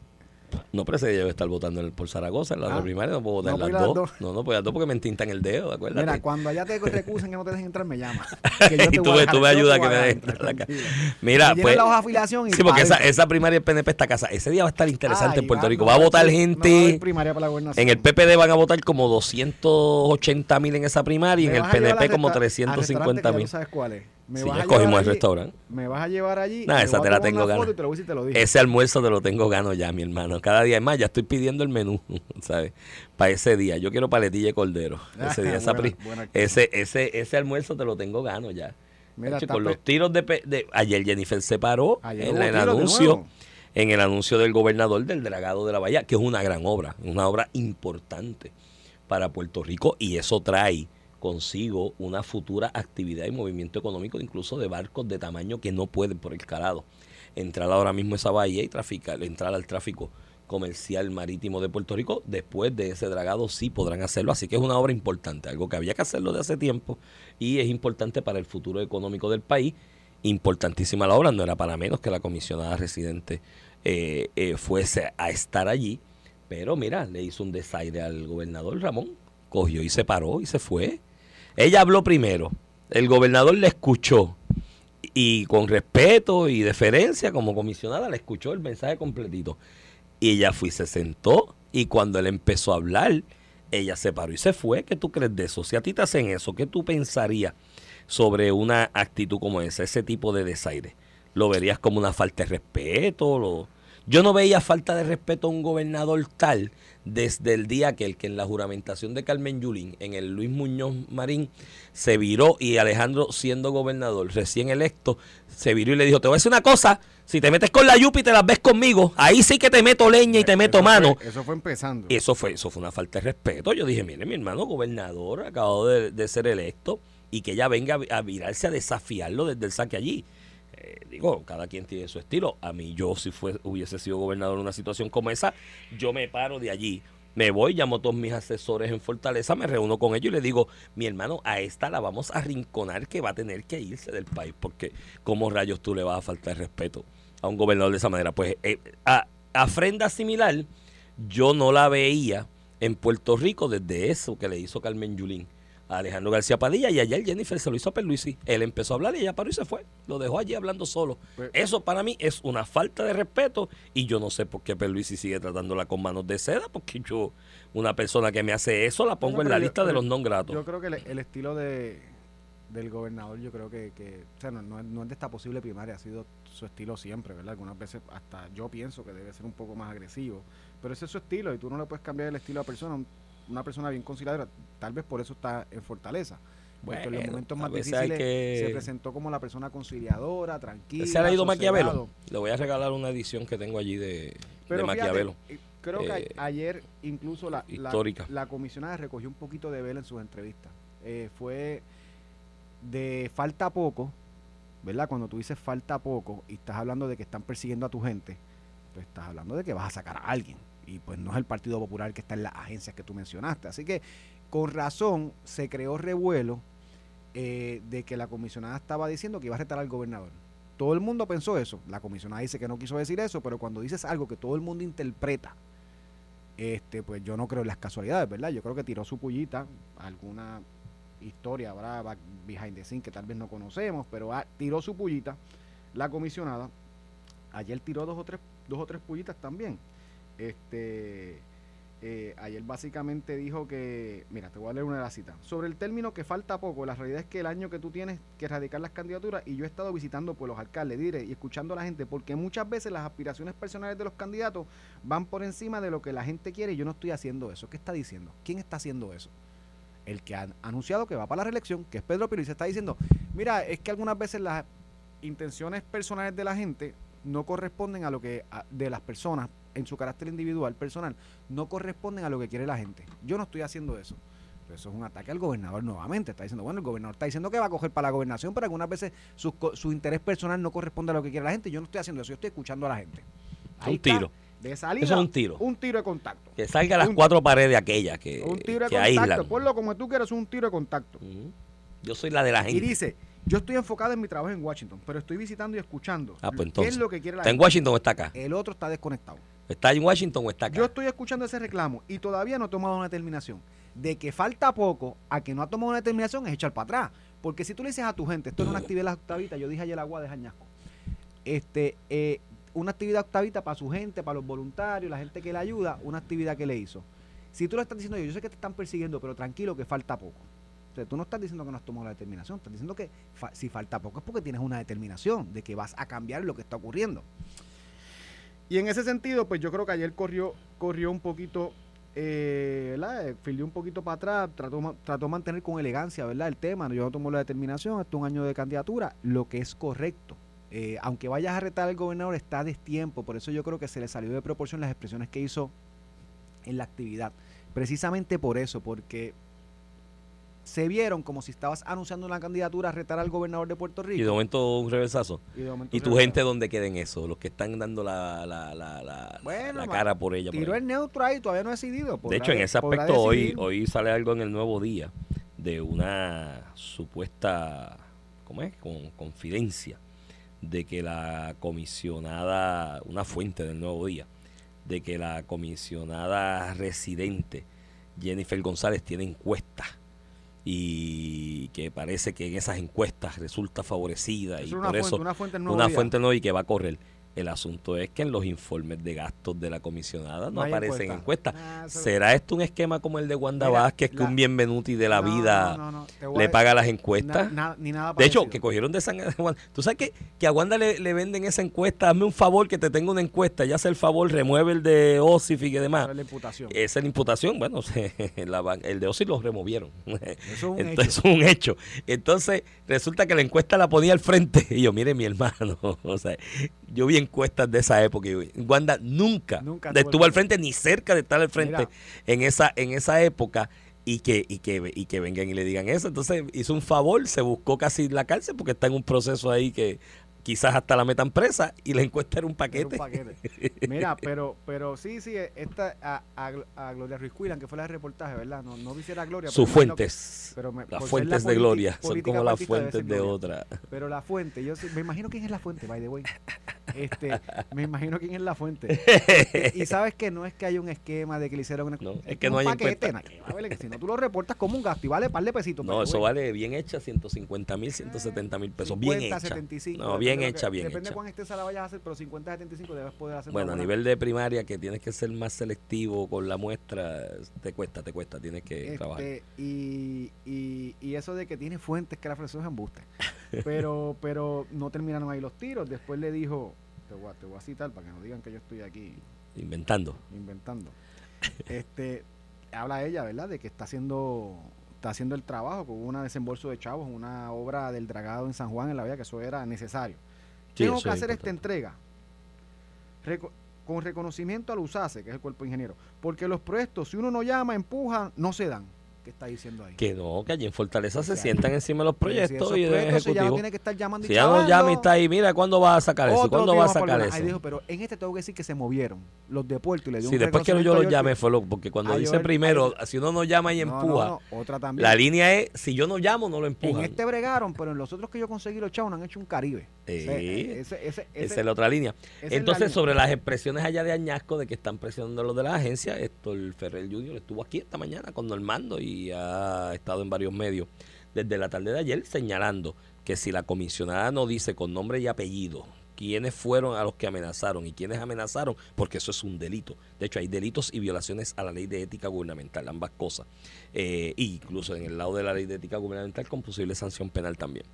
No, pero ese día yo voy a estar votando en el- por Zaragoza en la Ah. primaria, no puedo votar No en las a dos. No, no puedo a las dos porque me entintan el dedo, acuérdate. Mira, cuando allá te recusen que no te dejen entrar, me llama. <laughs> Y tú me- tú me ayudas a que me dejen entrar a la ca- Mira, pues. pues. la hoja de afiliación y Sí, porque esa, esa primaria del PNP está casa. Ese día va a estar interesante Ay, en Puerto va- Rico. Va a a votar gente. a primaria para la gobernación. En el PPD van a votar como 280 mil en esa primaria y en el a PNP como resta- al restaurante 350 que ya mil. sabes cuál es. Me Sí, ya a escogimos llevar el allí- restaurante. Me vas a llevar allí. Nah, esa te la tengo una foto ganas. y te lo voy a decir, te lo dije. Ese almuerzo te lo tengo gano ya, mi hermano. Cada día es más, ya estoy pidiendo el menú, <laughs> ¿sabes? Para ese día. Yo quiero paletilla de cordero. Ese día, <laughs> esa Buena- ese, ese, ese almuerzo te lo tengo gano ya. Mira, está con los tiros de, Ayer Jennifer se paró Ayer en el anuncio. En el anuncio del gobernador del Dragado de la Bahía, que es una gran obra, una obra importante para Puerto Rico y eso trae consigo una futura actividad y movimiento económico, incluso de barcos de tamaño que no pueden por el calado entrar ahora mismo a esa bahía y traficar, entrar al tráfico comercial marítimo de Puerto Rico. Después de ese dragado sí podrán hacerlo, así que es una obra importante, algo que había que hacerlo de hace tiempo y es importante para el futuro económico del país. Importantísima la obra, no era para menos que la comisionada residente eh, eh, fuese a estar allí, pero mira, le hizo un desaire al gobernador Ramón, cogió y se paró y se fue. Ella habló primero, el gobernador le escuchó y con respeto y deferencia como comisionada le escuchó el mensaje completito. Y ella fue y se sentó y cuando él empezó a hablar, ella se paró y se fue. ¿Qué tú crees de eso? Si a ti te hacen eso, ¿qué tú pensarías sobre una actitud como esa, ese tipo de desaire? ¿Lo verías como una falta de respeto? Lo... Yo no veía falta de respeto a un gobernador tal desde el día que el que en la juramentación de Carmen Yulín, en el Luis Muñoz Marín, se viró y Alejandro siendo gobernador recién electo, se viró y le dijo, te voy a decir una cosa, si te metes con la Yupi y te las ves conmigo, ahí sí que te meto leña y te meto Eso mano. fue- eso fue empezando. Eso fue, eso fue una falta de respeto. Yo dije, mire, mi hermano gobernador acabado de, de ser electo y que ella venga a, a virarse a desafiarlo desde el saque allí. Eh, digo, cada quien tiene su estilo. A mí, yo si fue, hubiese sido gobernador en una situación como esa, yo me paro de allí. Me voy, llamo a todos mis asesores en Fortaleza, me reúno con ellos y les digo, mi hermano, a esta la vamos a rinconar que va a tener que irse del país, porque ¿cómo rayos tú le vas a faltar respeto a un gobernador de esa manera? Pues eh, a, a ofrenda similar, yo no la veía en Puerto Rico desde eso que le hizo Carmen Yulín a Alejandro García Padilla y ayer Jennifer se lo hizo a Perluisi. Él empezó a hablar y ella paró y se fue. Lo dejó allí hablando solo. Pues- eso para mí es una falta de respeto y yo no sé por qué Perluisi sigue tratándola con manos de seda porque yo, una persona que me hace eso, la pongo en la yo- lista de los non gratos. Yo creo que el, el estilo de, del gobernador, yo creo que, que o sea, no, no es- no es de esta posible primaria, ha sido su estilo siempre, ¿verdad? Algunas veces hasta yo pienso que debe ser un poco más agresivo, pero ese es su estilo y tú no le puedes cambiar el estilo a persona. Una persona bien conciliadora, tal vez por eso está en Fortaleza. Porque en los momentos más difíciles que- se presentó como la persona conciliadora, tranquila. ¿Se ha leído. Maquiavelo? Le voy a regalar una edición que tengo allí de, Pero de fíjate, Maquiavelo. eh, creo que Eh, ayer incluso la, la- histórica. la comisionada recogió un poquito de vela en sus entrevistas. Eh, fue de falta poco, ¿verdad? Cuando tú dices falta poco y estás hablando de que están persiguiendo a tu gente, pues estás hablando de que vas a sacar a alguien. Y pues no es el Partido Popular que está en las agencias que tú mencionaste. Así que con razón se creó revuelo eh, de que la comisionada estaba diciendo que iba a retar al gobernador. Todo el mundo pensó eso. La comisionada dice que no quiso decir eso, pero cuando dices algo que todo el mundo interpreta, este, pues yo no creo en las casualidades, ¿verdad? Yo creo que tiró su pullita, alguna historia brava, behind the scene que tal vez no conocemos, pero ah, tiró su pullita, la comisionada. Ayer tiró dos o tres, dos o tres pullitas también. Este, eh, ayer básicamente dijo que, mira, te voy a leer una de las citas. Sobre el término que falta poco, la realidad es que el año que tú tienes que erradicar las candidaturas, y yo he estado visitando pues, los alcaldes, dire, y escuchando a la gente, porque muchas veces las aspiraciones personales de los candidatos van por encima de lo que la gente quiere y yo no estoy haciendo eso. ¿Qué está diciendo? ¿Quién está haciendo eso? El que ha anunciado que va para la reelección, que es Pedro Piro, y se está diciendo, mira, es que algunas veces las intenciones personales de la gente no corresponden a lo que de las personas en su carácter individual, personal, no corresponden a lo que quiere la gente. Yo no estoy haciendo eso. Pero eso es un ataque al gobernador nuevamente. Está diciendo, bueno, el gobernador está diciendo que va a coger para la gobernación, pero algunas veces su, su interés personal no corresponde a lo que quiere la gente. Yo no estoy haciendo eso, yo estoy escuchando a la gente. un está, tiro. De salida, Eso es un tiro. Un tiro de contacto. Que salga a las un- cuatro paredes aquellas que, un tiro de que contacto. aíslan. Ponlo como tú quieras, un tiro de contacto. Yo soy la de la Y gente. dice, yo estoy enfocado en mi trabajo en Washington, pero estoy visitando y escuchando. Ah, pues ¿Qué entonces. es lo que quiere la ¿Está en gente? Washington o está acá? El otro está desconectado. ¿Está en Washington o está acá? Yo estoy escuchando ese reclamo y todavía no he tomado una determinación. De que falta poco a que no ha tomado una determinación es echar para atrás. Porque si tú le dices a tu gente, esto es una actividad de octavitas, yo dije ayer agua de Jañasco, este, eh, una actividad octavita para su gente, para los voluntarios, la gente que le ayuda, una actividad que le hizo. Si tú le estás diciendo, yo sé que te están persiguiendo, pero tranquilo que falta poco. O sea, tú no estás diciendo que no has tomado la determinación, estás diciendo que fa- si falta poco es porque tienes una determinación de que vas a cambiar lo que está ocurriendo. Y en ese sentido, pues yo creo que ayer corrió, corrió un poquito, eh, ¿verdad? Eh, Filió un poquito para atrás, trató, trató de mantener con elegancia, ¿verdad? El tema, yo no tomo la determinación, es un año de candidatura, lo que es correcto. Eh, aunque vayas a retar al gobernador, está destiempo, por eso yo creo que se le salió de proporción las expresiones que hizo en la actividad. Precisamente por eso, porque se vieron como si estabas anunciando una candidatura a retar al gobernador de Puerto Rico. Y de momento un reversazo. y de momento ¿Y se tu gente dónde queda en eso? Los que están dando la, la, la, la, Bueno, la cara por ella. Tiró el neutro ahí, todavía no ha decidido. De hecho, en ese aspecto hoy, hoy sale algo en el nuevo día de una supuesta, ¿cómo es? Con, confidencia de que la comisionada, una fuente del nuevo día, de que la comisionada residente Jennifer González tiene encuestas y que parece que en esas encuestas resulta favorecida y una por fuente, eso una fuente del nuevo una fuente nueva y que va a correr. El asunto es que en los informes de gastos de la comisionada no, aparecen encuesta. encuestas. Ah, ¿Será esto un esquema como el de Wanda Mira, Vázquez, que la- un bienvenuti de la No, vida no, le paga las na- encuestas? na- ni nada de hecho, que cogieron de sangre <laughs> de Wanda. ¿Tú sabes que, que a Wanda le, le venden esa encuesta? Hazme un favor que te tenga una encuesta. Ya hace el favor, remueve el de OSIF y demás. Pero es la imputación. Esa es la imputación. Bueno, <laughs> la el de OSIF lo removieron. <laughs> Eso es un Entonces, hecho. es un hecho. Entonces, resulta que la encuesta la ponía al frente. Y yo, mire, mi hermano, o sea, yo vi encuestas de esa época y Wanda nunca, Nunca estuvo al al frente, ni cerca de estar al frente Mira. en esa, en esa época. Y que, y, que, y que vengan y le digan eso. Entonces hizo un favor, se buscó casi la cárcel porque está en un proceso ahí que quizás hasta la metan presa y la encuesta era un Era paquete. un paquete. Mira, pero, pero sí, sí, esta, a, a, a Gloria Ruiz Cuilan, que fue la del reportaje, ¿verdad? No, no visiera Gloria. Sus pero fuentes, pero me- las fuentes la de Gloria, son como las fuentes de otra. Pero la fuente, yo me imagino quién es la fuente, by the way. Este, me imagino quién es la fuente. <laughs> Y sabes que no es que haya un esquema de que le hicieron una, No, es es que no un hay paquete, que si no tú lo reportas como un gasto y vale par de pesitos. No, pero, eso güey, vale bien hecha, 150 mil, 170 mil pesos. Bien 50, hecha. 75, No, depende bien de lo que- hecha, bien Depende hecha. de cuán extensa la vayas a hacer, pero 50, 75 debes poder hacer Bueno, a buena- nivel de primaria, que tienes que ser más selectivo con la muestra, te cuesta, te cuesta, tienes que trabajar. Este, y, y, y eso de que tiene fuentes que la ofreció es embuste. Pero, <laughs> pero no terminaron ahí los tiros. Después le dijo, te voy, a, te voy a citar para que no digan que yo estoy aquí Inventando. inventando. Este, habla ella, ¿verdad? De que está haciendo está haciendo el trabajo con una desembolso de chavos, una obra del dragado en San Juan en la vía que eso era necesario. Sí, Tengo que hacer esta entrega reco- con reconocimiento al USACE, que es el cuerpo ingeniero, porque los proyectos, si uno no llama, empuja, no se dan. ¿Qué está diciendo ahí? Que no, que allí en Fortaleza se O sea, sientan encima de los si proyectos y de proyectos, si ya no ejecutivo. tiene que estar llamando y Si ya no chavando, llama y está ahí, mira, ¿cuándo vas a sacar eso? ¿Cuándo vas a sacar eso? Ahí dijo, pero en este tengo que decir que se movieron los de Puerto y le dio Sí, un después que yo reconocimiento lo a llame fue lo, porque cuando a dice Joel- primero, si uno no llama y empuja, no, no, otra también. la línea es, si yo no llamo, no lo En empujan. este bregaron, pero en los otros que yo conseguí los chavos no han hecho un Caribe. Sí. Ese- ese- ese- Esa es la otra línea. la Entonces, línea. sobre las expresiones allá de Añasco de que están presionando los de la agencia, esto el Ferrer Junior estuvo aquí esta mañana con Normando y ha estado en varios medios desde la tarde de ayer señalando que si la comisionada no dice con nombre y apellido quiénes fueron a los que amenazaron y quiénes amenazaron, porque eso es un delito. De hecho, hay delitos y violaciones a la ley de ética gubernamental, ambas cosas. Eh, e incluso en el lado de la ley de ética gubernamental con posible sanción penal también.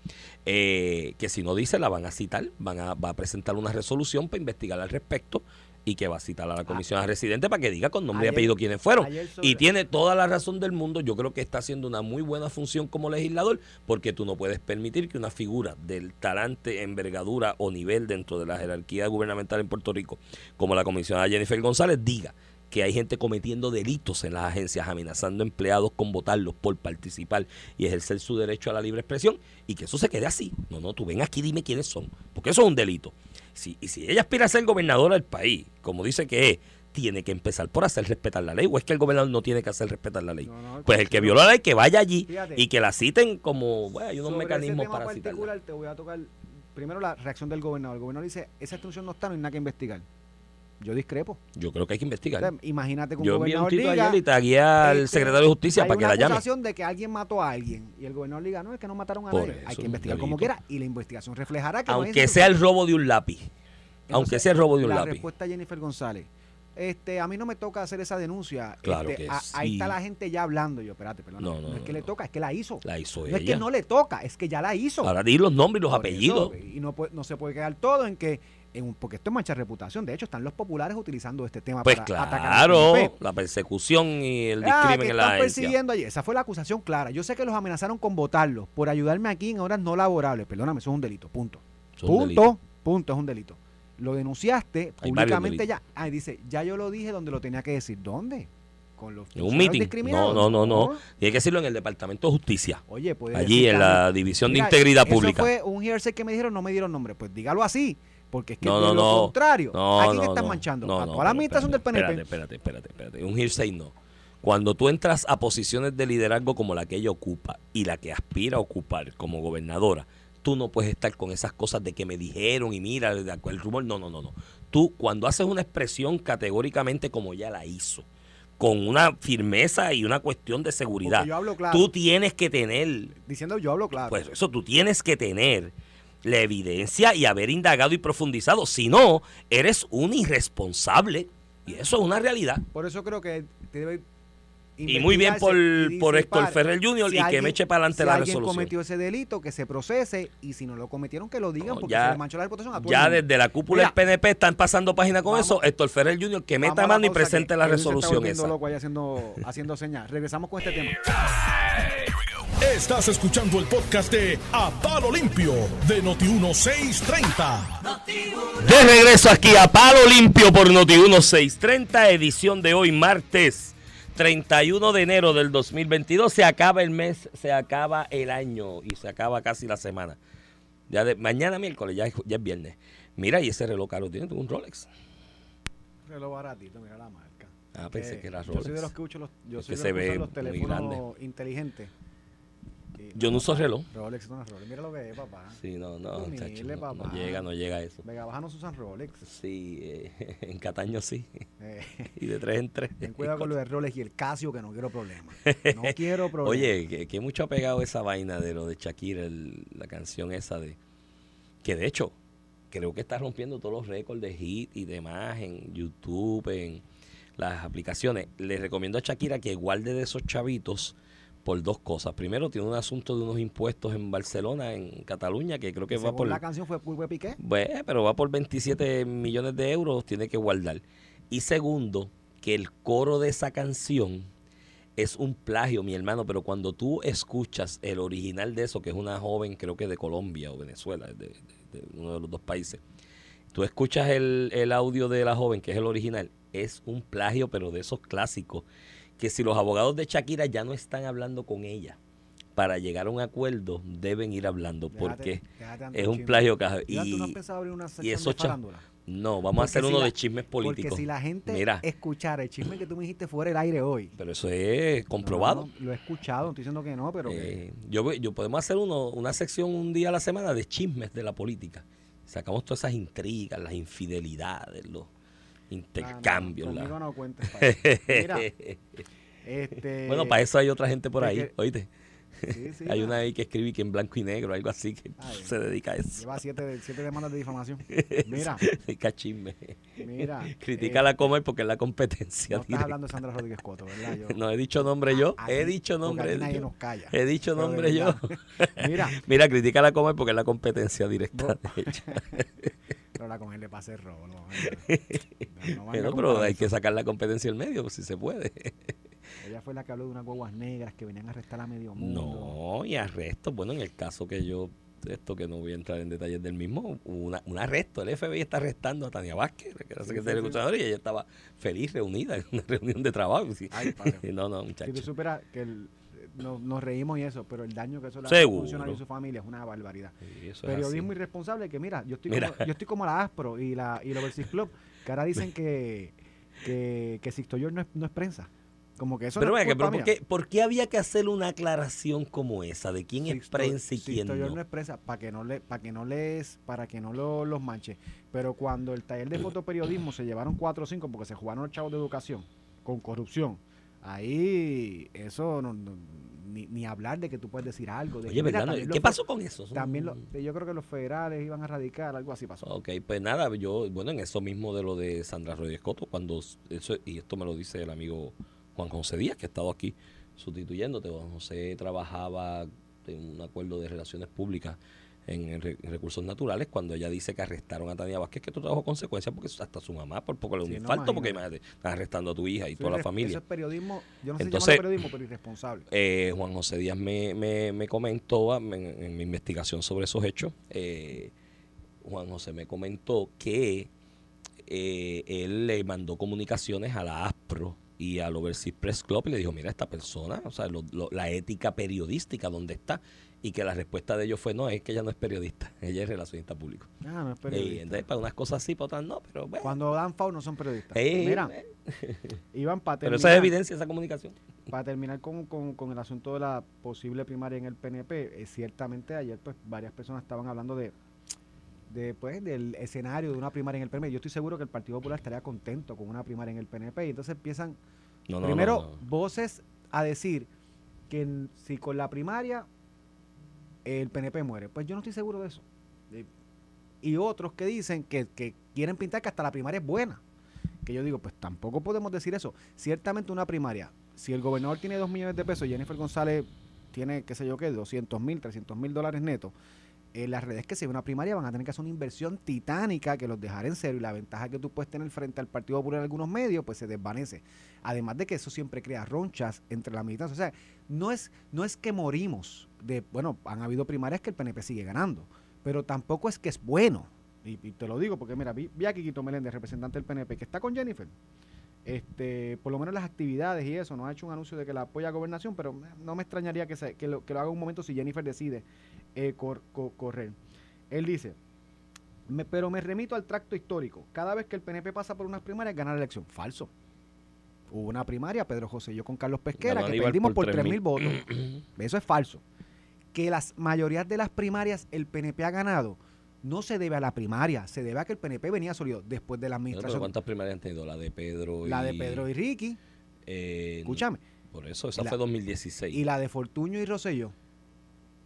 Eh, que si no dice, la van a citar, van va a presentar una resolución para investigar al respecto y que va a citar a la comisión residente para que diga con nombre y Ayer- apellido quiénes fueron. Y tiene toda la razón del mundo. Yo creo que está haciendo una muy buena función como legislador porque tú no puedes permitir que una figura del talante, envergadura o nivel dentro de la jerarquía gubernamental en Puerto Rico, como la comisionada Jennifer González, diga que hay gente cometiendo delitos en las agencias, amenazando empleados con votarlos por participar y ejercer su derecho a la libre expresión y que eso se quede así. No, no, tú ven aquí, dime quiénes son, porque eso es un delito. Si, y si ella aspira a ser gobernadora del país, como dice que es, tiene que empezar por hacer respetar la ley. ¿O es que el gobernador no tiene que hacer respetar la ley? No, no, pues el que violó la ley, que vaya allí Fíjate. y que la citen como, bueno, hay unos Sobre mecanismos ese tema para citarla. te voy a tocar primero la reacción del gobernador. El gobernador dice, esa instrucción no está, no hay nada que investigar. Yo discrepo. Yo creo que hay que O investigar. sea, imagínate que un Yo un gobernador tito diga, ayer y tagué al este, secretario de Justicia hay para que una la llame. acusación de que alguien mató a alguien y el gobernador diga, no, es que no mataron a nadie. Hay que un investigar como delito. quiera y la investigación reflejará que no hay Aunque esa sea el robo de un lápiz. Entonces, Aunque sea el robo de un la lápiz. respuesta de Jennifer González. Este, a mí no me toca hacer esa denuncia. Claro Este, que a- Ahí sí. está la gente ya hablando. Yo, espérate, perdón. No, No, no, es que no, le no. toca, es que la hizo. La hizo no ella. es que no le toca, es que ya la hizo. Ahora di los nombres y los Por apellidos. eso, y no, no se puede quedar todo en que, en porque esto es mancha de reputación. De hecho, están los populares utilizando este tema Pues para atacar PNP. la persecución y el Ah, discrimen que en la están persiguiendo allí. Esa fue la acusación clara. Yo sé que los amenazaron con votarlos por ayudarme aquí en horas no laborables. Perdóname, eso es un delito. Punto. Eso punto. delito. Punto, es un delito. Lo denunciaste Hay públicamente ya. Ah, dice, ya yo lo dije donde lo tenía que decir. ¿Dónde? Con los En un meeting. No, no, no, no. Tiene que decirlo en el Departamento de Justicia. Oye, Allí decir en la División de Integridad eso Pública. fue un hearsay que me dijeron, no me dieron nombre. Pues dígalo así, porque es que No, por no, lo no. contrario, No, ¿a quién no, están no. manchando? No, a no, toda la administración del espérate, PNP. Espérate, espérate, espérate. Un hearsay no. Cuando tú entras a posiciones de liderazgo como la que ella ocupa y la que aspira a ocupar como gobernadora, tú no puedes estar con esas cosas de que me dijeron y mira el rumor. No, no, no, no. Tú cuando haces una expresión categóricamente como ella la hizo, con una firmeza y una cuestión de seguridad, Porque yo hablo claro. tú tienes que tener Diciendo yo hablo claro. pues eso tú tienes que tener la evidencia y haber indagado y profundizado. Si no, eres un irresponsable. Y eso es una realidad. Por eso creo que te debe Y muy bien por, y por Héctor Ferrer Jr. si y que alguien- me eche para adelante si la alguien resolución. cometió ese delito, que se procese y si no lo cometieron, que lo digan No, porque ya- se le manchó la reputación a todo Ya el mundo. desde la cúpula Mira, del PNP están pasando página con vamos- eso. Héctor Ferrer Jr. que meta mano y presente que la Edwin se está resolución esa. loco ahí haciendo, haciendo señas. Regresamos con este tema. Estás escuchando el podcast de A Palo Limpio de Noti1630. De regreso aquí a Palo Limpio por Noti 1630, edición de hoy, martes 31 de enero del 2022. Se acaba el mes, se acaba el año y se acaba casi la semana. Ya de, mañana miércoles, ya, es- ya es viernes. Mira, y ese reloj caro tiene un Rolex. Reloj baratito, mira la marca. Ah, pensé Eh, que era Yo soy de Rolex. los que uso los, yo soy que de se los que ve usan los muy teléfonos inteligentes. Sí, Yo no uso reloj. Rolex no es Rolex. Mira lo que es, papá. Sí, no, no, Humilde, chacho, no, no papá. llega, no llega a eso. Vega Baja no se usan Rolex. Sí, eh, <laughs> en Cataño sí. Eh, <laughs> Y de tres en tres. ten cuidado con lo de Rolex y el Casio, que no quiero problemas. No <laughs> quiero problemas. Oye, que, que mucho ha pegado esa vaina de lo de Shakira, el- la canción esa de... Que de hecho, creo que está rompiendo todos los récords de hit y demás en YouTube, en las aplicaciones. Le recomiendo a Shakira que guarde de esos chavitos por dos cosas. Primero, tiene un asunto de unos impuestos en Barcelona, en Cataluña, que creo que va por... la canción fue Piqué. Bueno, pero va por 27 millones de euros, tiene que guardar. Y segundo, que el coro de esa canción es un plagio, mi hermano, pero cuando tú escuchas el original de eso, que es una joven, creo que de Colombia o Venezuela, de, de- de uno de los dos países, tú escuchas el, el audio de la joven, que es el original, es un plagio, pero de esos clásicos, que si los abogados de Shakira ya no están hablando con ella para llegar a un acuerdo, deben ir hablando, Déjate- porque déjate es un chisme. plagio que... ¿tú no has Y, abrir una y eso de no, vamos a hacer si uno la- de chismes políticos. Porque si la gente Mira, escuchara el chisme que tú me dijiste fuera del aire hoy. pero eso es comprobado. No, lo he escuchado, no estoy diciendo que no, pero que- Eh, yo, voy- yo podemos hacer uno, una sección un día a la semana de chismes de la política. Sacamos todas esas intrigas, las infidelidades, los intercambios. Ah, no, la- conmigo no cuentes para. Mira, <laughs> este, bueno, para eso hay otra gente por ahí, que- oíste. sí, sí, hay no. una ahí que escribe que en blanco y negro, algo así, que Ay, se dedica a eso. Lleva siete, siete demandas de difamación. <laughs> Mira, Dedica chisme. mira. <laughs> Critica eh, la Comer porque es la competencia. No estás directa. hablando de Sandra Rodríguez Coto, ¿verdad? Yo- No he dicho nombre yo, Aquí- he dicho nombre. nadie dicho- nos calla. He dicho nombre yo. Mira, Mira, critica la Comer porque es la competencia directa Vos- de ella. Pero la con él le pase el robo. No, <laughs> pero hay que sacar la competencia del medio, pues, si se puede. Ella fue la que habló de unas guaguas negras que venían a arrestar a medio mundo. No, y arresto. Bueno, en el caso que yo, esto que no voy a entrar en detalles del mismo, una, un arresto. El FBI está arrestando a Tania Vázquez, que era Sí, secretaria sí, sí. Y ella estaba feliz, reunida en una <laughs> reunión de trabajo. Ay, padre. <laughs> no, no, Si tú supieras que el- no- nos reímos y eso, pero el daño que eso le hace a un funcionario y su familia es una barbaridad. Sí, Periodismo irresponsable que mira, yo estoy Mira. como, yo estoy como la Aspro y la y Overseas Club, que ahora dicen que que, que Sixto George no es, no es prensa. Como que eso Pero, no es culpa pero ¿por, qué, por qué había que hacer una aclaración como esa de quién es prensa y Sixto quién George no? no es prensa para que no le para que no les para que no lo- los manche. Pero cuando el taller de fotoperiodismo se llevaron cuatro o cinco porque se jugaron los chavos de educación con corrupción, ahí eso no- no- ni, ni hablar de que tú puedes decir algo. De Oye, que, mira, ¿Qué pasó con eso? También lo- yo creo que los federales iban a radicar, algo así pasó. Ok, pues nada, yo, bueno, en eso mismo de lo de Sandra Rodríguez Coto, cuando, eso, y esto me lo dice el amigo Juan José Díaz, que ha estado aquí sustituyéndote. Juan José trabajaba en un acuerdo de relaciones públicas en, recursos naturales, cuando ella dice que arrestaron a Tania Vázquez, que esto trajo consecuencias, porque hasta su mamá por poco le un Sí, no, infarto, porque imagínate. están arrestando a tu hija y toda la familia. Eso es periodismo, yo no sé Entonces- si periodismo, pero irresponsable. Eh, Juan José Díaz me, me, me comentó en, en mi investigación sobre esos hechos, eh, Juan José me comentó que eh, él le mandó comunicaciones a la ASPRO y al Overseas Press Club y le dijo, mira, esta persona, o sea, lo- lo- la ética periodística, ¿dónde está? Y que la respuesta de ellos fue, no, es que ella no es periodista, <laughs> ella es relacionista público. Ah, no es Y periodista. entonces, para unas cosas sí, para otras no, pero bueno. Cuando dan FAO no son periodistas. Eh, Mira, eh, <laughs> Iván, para pero terminar, esa es evidencia, esa comunicación. <laughs> para terminar con, con- con el asunto de la posible primaria en el PNP, eh, ciertamente ayer pues varias personas estaban hablando de, de pues, del escenario de una primaria en el PNP. Yo estoy seguro que el Partido Popular estaría contento con una primaria en el PNP y entonces empiezan No, no, primero no, voces a decir que en- si con la primaria el PNP muere. Pues yo no estoy seguro de eso. Y otros que dicen que, que quieren pintar que hasta la primaria es buena. Que yo digo, pues tampoco podemos decir eso. Ciertamente una primaria, si el gobernador tiene 2 millones de pesos Jennifer González tiene, qué sé yo qué, 200 mil, 300 mil dólares netos, las redes que se ve una primaria van a tener que hacer una inversión titánica que los dejará en cero y la ventaja que tú puedes tener frente al Partido Popular en algunos medios pues se desvanece. Además de que eso siempre crea ronchas entre la militancia. O sea, no es, no es que morimos de, bueno, han habido primarias que el PNP sigue ganando, pero tampoco es que es bueno. Y, te lo digo porque mira, vi, vi a Quiquito Meléndez, representante del PNP, que está con Jennifer. Este, por lo menos las actividades y eso, no ha hecho un anuncio de que la apoya a gobernación, pero no me extrañaría que, se- que, lo, que lo haga un momento si Jennifer decide eh, cor- co- correr. Él dice, "Me- pero me remito al tracto histórico. Cada vez que el PNP pasa por unas primarias, gana la elección. Falso. Hubo una primaria, Pedro José y yo con Carlos Pesquera, que perdimos por por 3.000 3.000. votos. <clears throat> Eso es falso. que las mayorías de las primarias el PNP ha ganado, no se debe a la primaria, se debe a que el PNP venía sólido después de la Bueno, pero administración. ¿cuántas primarias han tenido? La de Pedro y... la de Pedro y Ricky, eh, escúchame, Por eso, esa la- fue 2016. y la de Fortuño y Rosselló.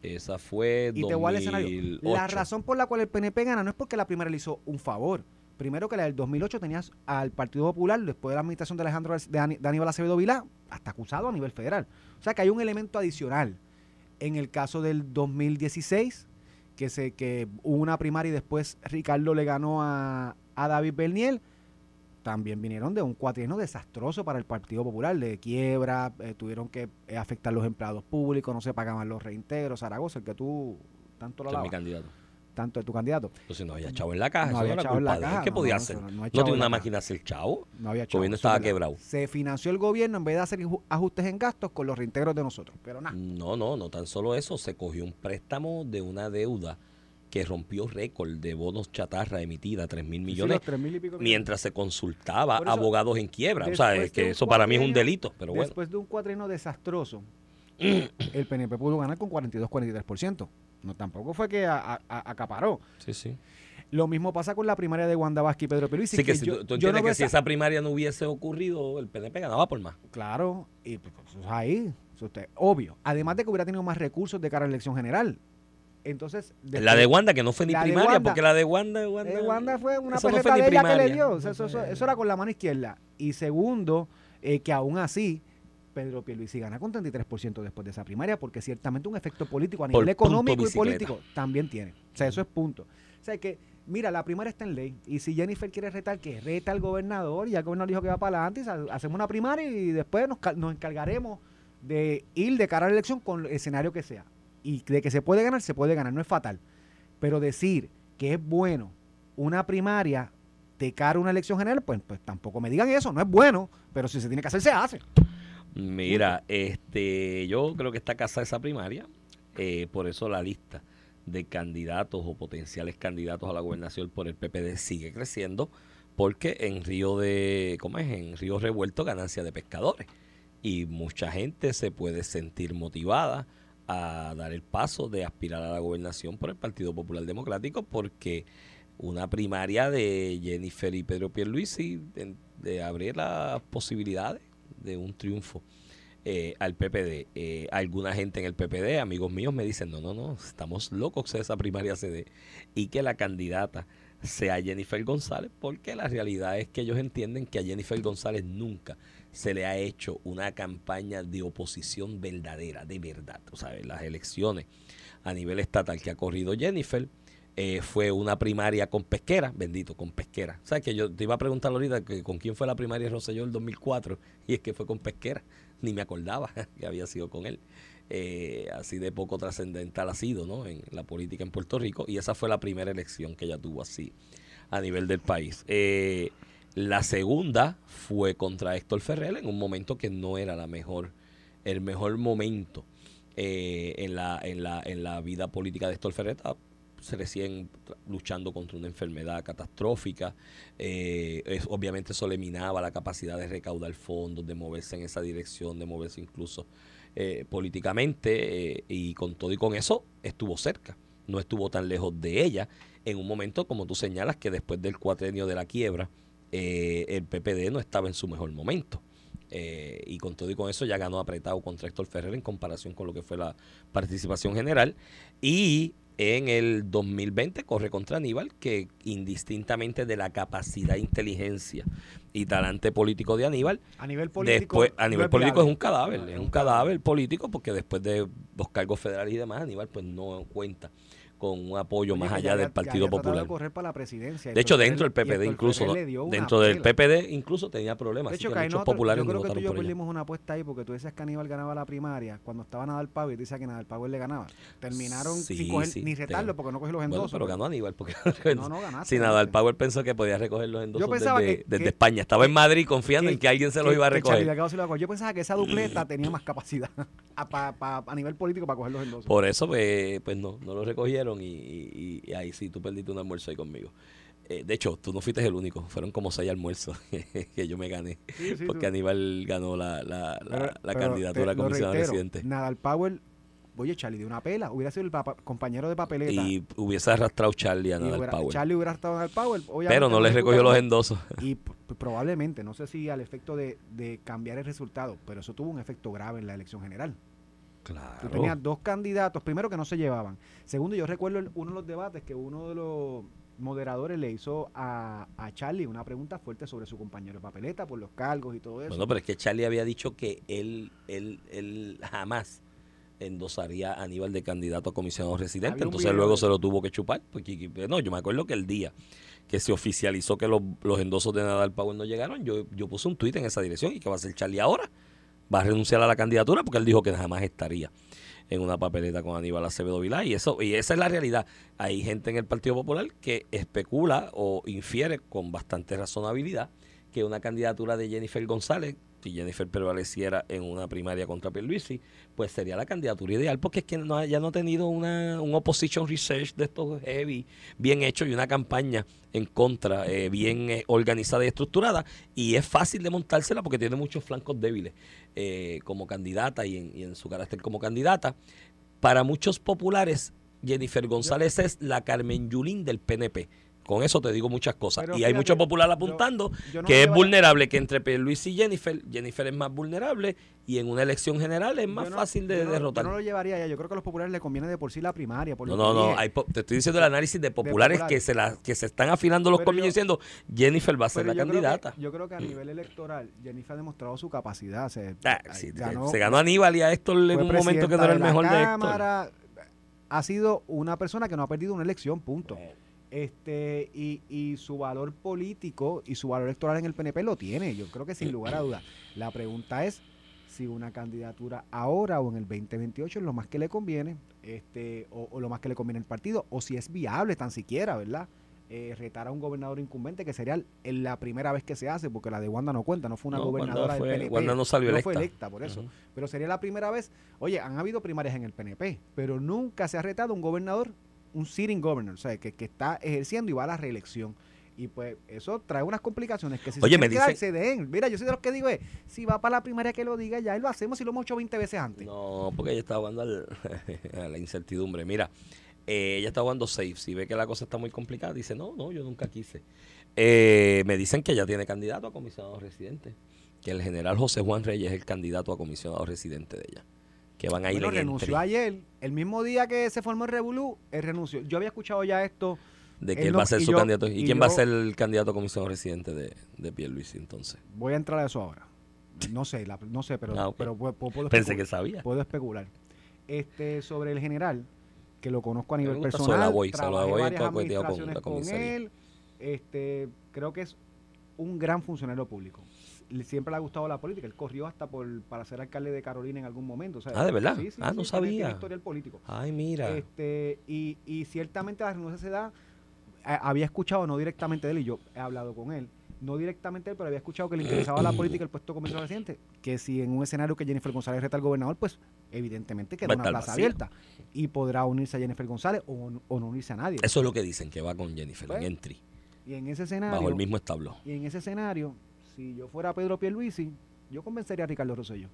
Esa fue Y te voy al escenario. 2008. La razón por la cual el PNP gana no es porque la primera le hizo un favor. Primero que la del 2008 tenías al Partido Popular, después de la administración de Alejandro de de Aníbal Acevedo Vilá, hasta acusado a nivel federal. O sea que hay un elemento adicional. En el caso del 2016, que, se, que hubo una primaria y después Ricardo le ganó a, a David Berniel, también vinieron de un cuatrienio desastroso para el Partido Popular, de quiebra, eh, tuvieron que eh, afectar los empleados públicos, no se pagaban los reintegros, Zaragoza, el que tú tanto lo es mi candidato. tanto de tu candidato. Pues si no había chavo en la caja, No había chavo en la caja, ¿Qué no, podía no, hacer? no, no en una máquina hacer chavo. No había El chavo, gobierno eso estaba quebrado. Se financió el gobierno en vez de hacer ajustes en gastos con los reintegros de nosotros. Pero nada. No, no, no tan solo eso. Se cogió un préstamo de una deuda que rompió récord de bonos chatarra emitida, 3 mil millones, mientras se consultaba eso, abogados en quiebra. O sea, es que eso para mí es un delito, pero bueno. Después de un cuatrienio desastroso, <clears throat> el PNP pudo ganar con 42-43%. No, tampoco fue que a- a- a- acaparó. Sí, sí. Lo mismo pasa con la primaria de Wanda Vázquez y Pedro Pierluisi. Así que, que si yo- tú, tú yo no entiendes que si esa- primaria no hubiese ocurrido, el PNP ganaba por más. Claro, y pues, eso es ahí. usted- obvio. Además de que hubiera tenido más recursos de cara a la elección general. Entonces, la de Wanda, que no fue ni de primaria, Wanda. porque la de Wanda, Wanda, Eh, Wanda fue una no ni de ella que le dio. O sea, eso, eso- eso era con la mano izquierda. Y segundo, eh, que aún así, Pedro Pierluisi gana con 33% después de esa primaria, porque ciertamente un efecto político a nivel económico y político también tiene. O sea, eso es punto. O sea, que, mira, la primaria está en ley. Y si Jennifer quiere retar, que reta al gobernador, y ya el gobernador dijo que va para adelante, y hacemos una primaria y después nos, nos encargaremos de ir de cara a la elección con el escenario que sea. Y de que se puede ganar, se puede ganar, no es fatal. Pero decir que es bueno una primaria de cara a una elección general, pues, pues tampoco me digan eso, no es bueno, pero si se tiene que hacer, se hace. Mira, este, yo creo que está casada esa primaria, eh, por eso la lista de candidatos o potenciales candidatos a la gobernación por el PPD sigue creciendo, porque en Río de, ¿cómo es? En Río Revuelto ganancia de pescadores y mucha gente se puede sentir motivada a dar el paso de aspirar a la gobernación por el Partido Popular Democrático porque una primaria de Jennifer y Pedro Pierluisi en- de abrir las posibilidades de un triunfo eh, al PPD. Eh, alguna gente en el PPD, amigos míos, me dicen, no, no, no, estamos locos que esa primaria se dé y que la candidata sea Jennifer González, porque la realidad es que ellos entienden que a Jennifer González nunca se le ha hecho una campaña de oposición verdadera, de verdad. O sea, en las elecciones a nivel estatal que ha corrido Jennifer, eh, fue una primaria con pesquera, bendito, con pesquera. Sea, que yo te iba a preguntar ahorita que con quién fue la primaria de Rosselló el 2004 y es que fue con pesquera. Ni me acordaba <laughs> que había sido con él. Eh, así de poco trascendental ha sido, ¿no? En la política en Puerto Rico y esa fue la primera elección que ella tuvo así a nivel del país. Eh, la segunda fue contra Héctor Ferrer en un momento que no era la mejor, el mejor momento eh, en, la, en, la, en la vida política de Héctor Ferrer. Se recién luchando contra una enfermedad catastrófica. Eh, obviamente eso le minaba la capacidad de recaudar fondos, de moverse en esa dirección, de moverse incluso eh, políticamente. y con todo y con eso estuvo cerca. No estuvo tan lejos de ella. En un momento, como tú señalas, que después del cuatrenio de la quiebra, eh, el PPD no estaba en su mejor momento. Eh, y con todo y con eso ya ganó apretado contra Héctor Ferrer en comparación con lo que fue la participación general. Y en el 2020 corre contra Aníbal, que indistintamente de la capacidad, inteligencia y talante político de Aníbal, A nivel político. después a nivel no político es viable. un cadáver, es un cadáver político porque después de los cargos federales y demás, Aníbal pues no cuenta con un apoyo Oye, más que allá ya del Partido ya Popular. de correr para la presidencia. De hecho, dentro del PPD incluso, ¿no? dentro del. PPD incluso tenía problemas. De así que que muchos nosotros- populares yo creo que tú votaron y yo perdimos una apuesta ahí porque tú decías que Aníbal ganaba la primaria cuando estaba Nadal Power y decías que Nadal Power le ganaba. Terminaron Sí, sin coger sí, ni retarlo porque no cogió los Bueno, endosos. pero ganó Aníbal porque No, no <laughs> ganaste. si Nadal. Power pensó que podía recoger los endosos desde, que- desde que- España. Estaba en Madrid confiando que- en que alguien se los que- iba a que recoger. Yo pensaba que esa dupleta tenía más capacidad <laughs> a, pa- pa- a nivel político para coger los endosos. Por eso, pues, pues no, no lo recogieron y, y- y ahí sí, tú perdiste un almuerzo ahí conmigo. Eh, de hecho, tú no fuiste el único, fueron como seis almuerzos <laughs> que yo me gané, Sí, sí, porque tú- Aníbal ganó la, la, la- Pero- la pero candidatura a te lo comisionado residente. Nadal Power oye, Charlie de una pela, hubiera sido el papa- compañero de papeleta. Y hubiese arrastrado Charlie a Nadal hubiera- Power. Charlie hubiera estado en el Power. obviamente pero no les recogió los endosos. Y probablemente, no sé si al efecto de, de cambiar el resultado, pero eso tuvo un efecto grave en la elección general. Tú Claro. tenías dos candidatos, primero que no se llevaban. Segundo, yo recuerdo uno de los debates que uno de los moderadores le hizo a, a Charlie una pregunta fuerte sobre su compañero de papeleta por los cargos y todo eso. Bueno, pero es que Charlie había dicho que él, él, él jamás endosaría a Aníbal de candidato a comisionado residente. Entonces luego se lo tuvo que chupar. Porque, no, yo me acuerdo que el día que se oficializó que los, los endosos de Nadal Power no llegaron, yo, yo puse un tuit en esa dirección. ¿Y qué va a hacer Charlie ahora? Va a renunciar a la candidatura porque él dijo que jamás estaría en una papeleta con Aníbal Acevedo Vilá. Y, eso, y esa es la realidad. Hay gente en el Partido Popular que especula o infiere con bastante razonabilidad que una candidatura de Jennifer González, si Jennifer prevaleciera en una primaria contra Pierluisi, pues sería la candidatura ideal porque es que no, no ha tenido una, un opposition research de estos heavy, bien hecho y una campaña en contra, eh, bien eh, organizada y estructurada y es fácil de montársela porque tiene muchos flancos débiles eh, como candidata y en, y en su carácter como candidata. Para muchos populares, Jennifer González es la Carmen Yulín del PNP. Con eso te digo muchas cosas. Pero y hay mucho popular apuntando yo no que es vulnerable, que entre Luis y Jennifer, Jennifer es más vulnerable y en una elección general es más no- fácil de yo no- derrotar. Yo no lo llevaría ya. Yo creo que a los populares les conviene de por sí la primaria. Por No, no, no. hay te estoy diciendo el análisis de populares, que populares. se la, que se están afilando los colmillos diciendo Jennifer va a ser la yo creo que- candidata. yo creo que a nivel electoral, Jennifer ha demostrado su capacidad. Se, Ah, ay, sí, ganó- se ganó a Aníbal y a Héctor en un momento que no era el mejor de Héctor. Ha sido una persona que no ha perdido una elección, punto. Este, y, y su valor político y su valor electoral en el PNP lo tiene, yo creo que sin lugar a dudas. La pregunta es si una candidatura ahora o en el 2028 es lo más que le conviene, este, o, o lo más que le conviene al partido, o si es viable tan siquiera, ¿verdad? Eh, retar a un gobernador incumbente, que sería el- la primera vez que se hace, porque la de Wanda no cuenta, no fue una No, gobernadora fue- del PNP. Wanda no salió fue electa. electa, por eso. Pero sería la primera vez. Oye, han habido primarias en el PNP, pero nunca se ha retado un gobernador, un sitting governor, o sea, que, que está ejerciendo y va a la reelección. Y pues eso trae unas complicaciones que si Oye, se me dicen- se den. Mira, yo soy de los que digo, es, si va para la primaria que lo diga ya, lo hacemos y lo hemos hecho 20 veces antes. No, porque ella está jugando al- <laughs> a la incertidumbre. Mira, eh, ella está jugando safe. Si ve que la cosa está muy complicada, dice, no, no, yo nunca quise. Eh, me dicen que ella tiene candidato a comisionado residente. Que el general José Juan Reyes es el candidato a comisionado residente de ella. Que van a ir Bueno, en renunció entry, ayer, el mismo día que se formó el Revolú, él renunció. Yo había escuchado ya esto. de que él él no- va a ser su yo- candidato. ¿Y, y quién va a ser el candidato a comisionado residente de, de Pierluisi entonces? Voy a entrar a eso ahora. No sé, la- no sé, pero, <laughs> Ah, pero puedo, puedo Pensé que sabía. puedo especular. Este, sobre el general, que lo conozco a me nivel gusta personal, trabajé Boy varias coqueteado con él, este, creo que es un gran funcionario público. Le- Siempre le ha gustado la política. Él corrió hasta por para ser alcalde de Carolina en algún momento. o sea, Ah, ¿de verdad? Sí, sí, Ah, sí, no sabía. historial político. Ay, mira. Este, y, y ciertamente la renuncia se da. eh, había escuchado, no directamente de él, y yo he hablado con él, no directamente él, pero había escuchado que le interesaba la política el puesto como comisionado residente. Que si en un escenario que Jennifer González reta al gobernador, pues evidentemente queda una plaza abierta. Y podrá unirse a Jennifer González o, o no unirse a nadie. Eso es lo que dicen, que va con Jennifer Pues, en entry, y en ese escenario, bajo el mismo establo. y en ese escenario, si yo fuera Pedro Pierluisi, yo convencería a Ricardo Rosselló.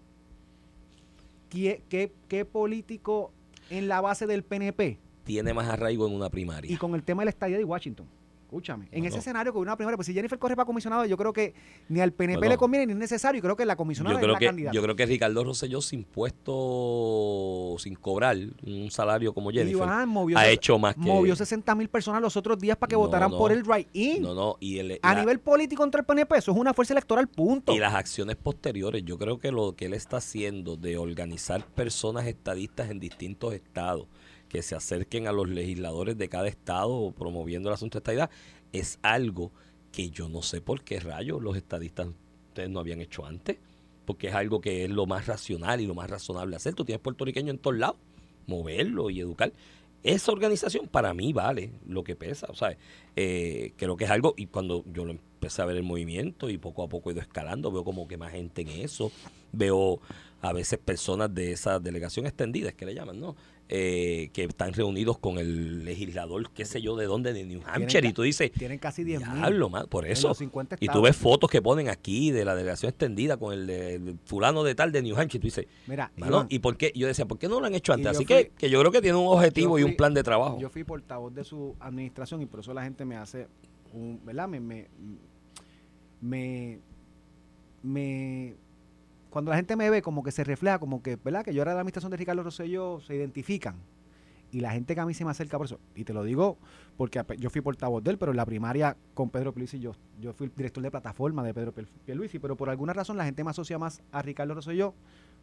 ¿Qué, qué, qué político en la base del PNP Tiene más arraigo en una primaria. y con el tema de la estadía de Washington. Escúchame, en No, ese escenario con una primera, pues si Jennifer corre para comisionado, yo creo que ni al PNP le conviene ni es necesario, y creo que la comisionada yo es creo la que candidata. yo creo que Ricardo Rosselló sin puesto sin cobrar un salario como Jennifer movió, ha hecho más que movió 60 mil personas los otros días para que No, votaran por el right-in. no no y el- a la- nivel político contra el PNP, eso es una fuerza electoral, punto. y las acciones posteriores yo creo que lo que él está haciendo de organizar personas estadistas en distintos estados que se acerquen a los legisladores de cada estado promoviendo el asunto de estadidad es algo que yo no sé por qué rayos los estadistas ustedes no habían hecho antes porque es algo que es lo más racional y lo más razonable hacer. Tú tienes puertorriqueño en todos lados moverlo y educar. Esa organización para mí vale lo que pesa, o sea, eh, creo que es algo, y cuando yo lo empecé a ver el movimiento y poco a poco he ido escalando, veo como que más gente en eso, veo a veces personas de esa delegación extendida, es que le llaman, ¿no? Eh, que están reunidos con el legislador, qué sé yo, de dónde, de New Hampshire, y tú dices, Tienen casi 10 mil. diablo, man, por eso. los 50 Y tú ves fotos que ponen aquí de la delegación extendida con el, de- el fulano de tal de New Hampshire, y tú dices, Mira, mano, Iván, ¿y por qué? Yo decía, ¿por qué no lo han hecho antes? Así fui- que, que yo creo que tiene un objetivo y un plan de trabajo. Yo fui portavoz de su administración y por eso la gente me hace un, ¿verdad? Me, me, me, me- cuando la gente me ve como que se refleja como que, ¿verdad? Que yo era de la administración de Ricardo Rosselló, se identifican. Y la gente que a mí se me acerca por eso, y te lo digo porque yo fui portavoz de él, pero en la primaria con Pedro Pierluisi yo, yo fui director de plataforma de Pedro Pier- Pierluisi, pero por alguna razón la gente me asocia más a Ricardo Rosselló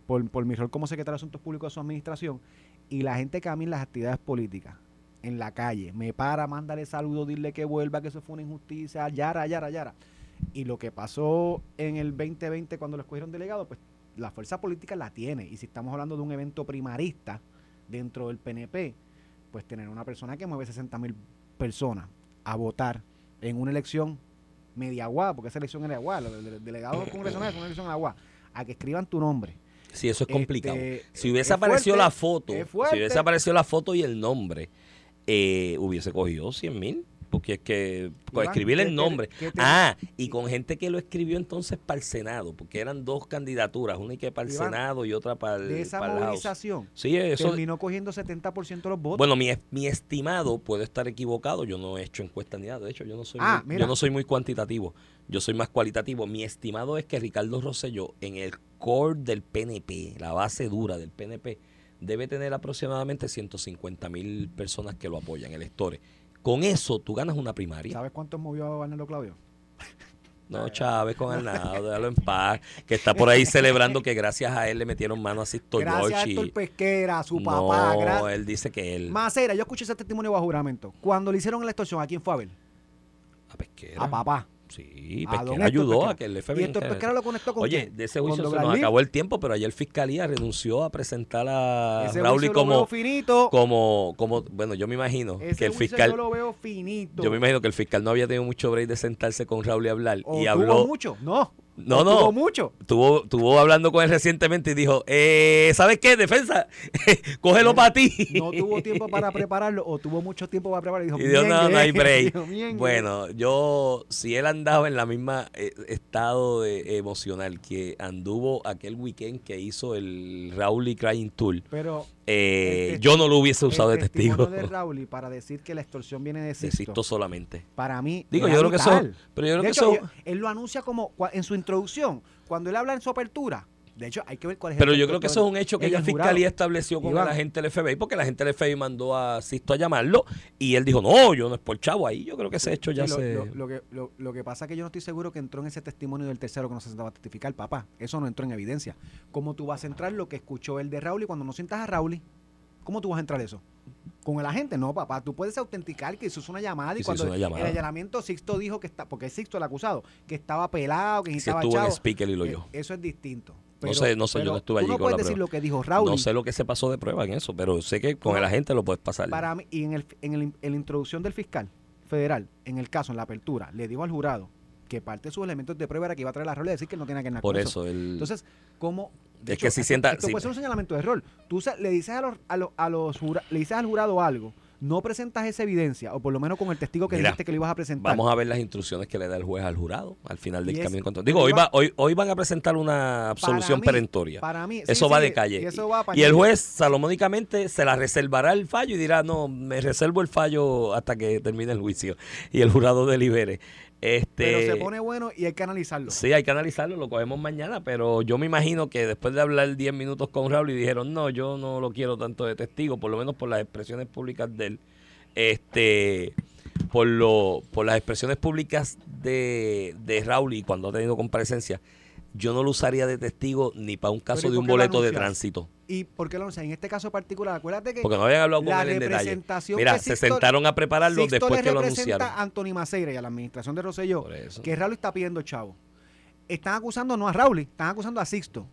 por, por mi rol como secretario de Asuntos Públicos de su administración y la gente que a mí en las actividades políticas, en la calle, me para, mándale saludos, dile que vuelva, que eso fue una injusticia, yara, yara, yara. Y lo que pasó en el 2020 cuando lo escogieron delegado, pues la fuerza política la tiene. Y si estamos hablando de un evento primarista dentro del PNP, pues tener una persona que mueve 60 mil personas a votar en una elección media agua, porque esa elección era agua, el el delegado congresional es una elección agua, a que escriban tu nombre. Sí, eso es complicado. Este, si hubiese es aparecido fuerte, la foto, si hubiese aparecido la foto y el nombre, eh, hubiese cogido 100 mil. Porque es que con Iván, escribir ¿qué el nombre. te- ah, y con gente que lo escribió entonces para el Senado, porque eran dos candidaturas, una y que para el Iván, Senado y otra para el, De esa para movilización Sí, eso. terminó cogiendo 70% de los votos. Bueno, mi, mi estimado puede estar equivocado. Yo no he hecho encuesta ni nada. De hecho, yo no soy, Ah, muy, yo no soy muy cuantitativo. Yo soy más cualitativo. Mi estimado es que Ricardo Rosselló, en el core del PNP, la base dura del PNP, debe tener aproximadamente 150 mil personas que lo apoyan, electores. Con eso, tú ganas una primaria. ¿Sabes cuánto movió a Barnelo Claudio? <laughs> No, Chávez con Arnaldo, déjalo en paz. Que está por ahí celebrando que gracias a él le metieron mano a Sisto Gracias a Héctor Pesquera, a su papá. No, él dice que él. Macera, yo escuché ese testimonio bajo juramento. Cuando le hicieron la extorsión, ¿a quién fue a ver? A Pesquera. A papá. Sí, Pesquera ayudó a que el Y FBI. Héctor Pesquera lo conectó con Oye, de ese juicio se nos acabó el tiempo, pero ayer Fiscalía renunció a presentar a Raúl como, finito. como, como, bueno, yo me imagino que el fiscal, yo lo veo finito. yo me imagino que el fiscal no había tenido mucho break de sentarse con Raúl y hablar y habló, mucho. No. No, no. Tuvo mucho. tuvo, tuvo hablando con él recientemente y dijo, eh, ¿sabes qué? Defensa, <laughs> cógelo para ti. No tuvo tiempo para <laughs> prepararlo o tuvo mucho tiempo para prepararlo. Y dijo, no, no hay <laughs> break. Bueno, yo, si él andaba en la misma eh, estado de, emocional que anduvo aquel weekend que hizo el Raúl y Crying Tour, Pero eh, El testi- yo no lo hubiese usado de el testigo. testimonio de Raúl y para decir que la extorsión viene de De Sixto, Sixto solamente. para mí Digo, yo creo que eso, pero yo creo De que hecho, eso, él, él lo anuncia como en su introducción, cuando él habla en su apertura. De hecho, hay que ver cuál es el pero yo creo que eso es un hecho que en el Fiscalía estableció con Iván. el agente del FBI, porque el agente del FBI mandó a Sisto a llamarlo y él dijo, no, yo no es por chavo ahí. Yo creo que ese hecho ya lo, se... lo- lo que, lo, lo que pasa es que yo no estoy seguro que entró en ese testimonio del tercero que no se sentaba a testificar, papá. Eso no entró en evidencia. ¿Cómo tú vas a entrar lo que escuchó el de Raúl y cuando no sientas a Raúl? ¿Cómo tú vas a entrar eso? Con el agente, no, papá. Tú puedes autenticar que es una llamada y cuando hizo llamada. el allanamiento Sixto dijo que está, porque es Sixto el acusado, que estaba pelado, que si estaba estuvo en chavo. speaker y lo Eh, yo. Eso es distinto. Sé, no sé, yo no estuve tú allí no con puedes la decir prueba. lo que dijo Raúl. No sé lo que se pasó de prueba en eso, pero sé que con No. el agente lo puedes pasar. Para mí, y en, el, en, el, en la introducción del fiscal federal, en el caso, en la apertura, le dijo al jurado que parte de sus elementos de prueba era que iba a traer la Raúl y decir que no tiene que ver Por eso, el, Entonces, ¿cómo? de Es que si sienta- Esto si- puede ser un señalamiento de error. Tú le dices a los, a los, a los jura- le dices al jurado algo, no presentas esa evidencia, o por lo menos con el testigo que Mira, dijiste que lo ibas a presentar. vamos a ver las instrucciones que le da el juez al jurado al final del camino. pero Digo, hoy, va, hoy, hoy van a presentar una absolución mí- perentoria. Para mí, sí, eso va sí, de calle. Y, eso va pa' Y el juez salomónicamente se la reservará el fallo y dirá, no, me reservo el fallo hasta que termine el juicio y el jurado delibere. Este, Pero se pone bueno y hay que analizarlo. Sí, hay que analizarlo, lo cogemos mañana, pero yo me imagino que después de hablar 10 minutos con Raúl y dijeron, no, yo no lo quiero tanto de testigo, por lo menos por las expresiones públicas de él, este, por, lo, por las expresiones públicas de, de Raúl y cuando ha tenido comparecencia, yo no lo usaría de testigo ni para un caso Pero ¿y de un boleto de tránsito, ¿Y por qué lo anuncias? En este caso particular, acuérdate que porque no habían hablado con él en detalle. Mira, se Sixto- sentaron a prepararlo Sixto después que lo anunciaron. a Anthony Maceira y a la administración de Rosselló que Raúl está pidiendo chavo. Están acusando no a Raúl, están acusando a Sixto.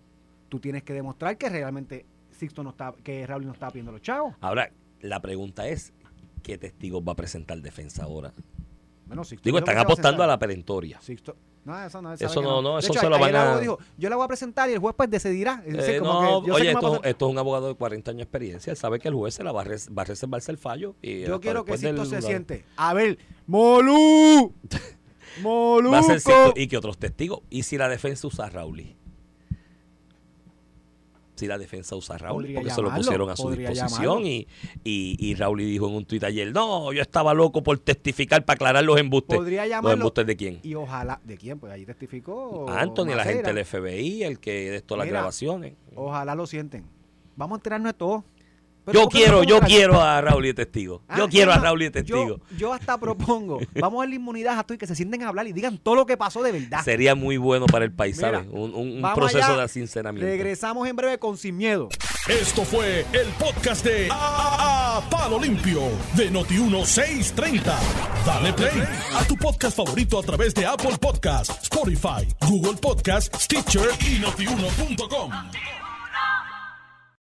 Tú tienes que demostrar que realmente Sixto no está, que Raúl no está pidiendo los chavos. Ahora, la pregunta es, ¿qué testigos va a presentar defensa ahora? Bueno, Sixto Digo, están apostando a sentar. la perentoria. Sixto, No, eso no, Eso no, no, eso hecho, se lo van a- dijo, yo la voy a presentar y el juez pues decidirá. Es decir, Eh, como no, que yo sé oye, esto, es un abogado de 40 años de experiencia. Él sabe que el juez se la va a, res- va a reservarse el fallo. Y Yo quiero que Sisto se siente. A ver, Molú. Moluco. <laughs> Va a ser cierto. Y que otros testigos. ¿Y si la defensa usa a Rauli? Si la defensa usa a Rauli, Podría porque se lo llamarlo, pusieron a su disposición. llamarlo. Y, y, y Rauli dijo en un tuit ayer: No, yo estaba loco por testificar para aclarar los embustes. Podría ¿Los llamarlo. embustes de quién? Y ojalá, ¿de quién? Pues ahí testificó. Anthony, la gente del FBI, el que de todas las grabaciones. Ojalá lo sienten. Vamos a enterarnos de todo. Pero Yo ¿por qué no quiero, yo quiero a Raúl de testigo. Ah, Yo quiero a Raúl yo- testigo. Yo, hasta propongo, <laughs> vamos a darle inmunidad a todos y que se sienten a hablar y digan todo lo que pasó de verdad. Sería muy bueno para el país, Mira, ¿sabes? Un, proceso allá. de sinceramiento. Regresamos en breve con Sin Miedo. Esto fue el podcast de A, A- Palo Limpio de Noti1630. Dale play a tu podcast favorito a través de Apple Podcasts, Spotify, Google Podcasts, Stitcher y notiuno.com.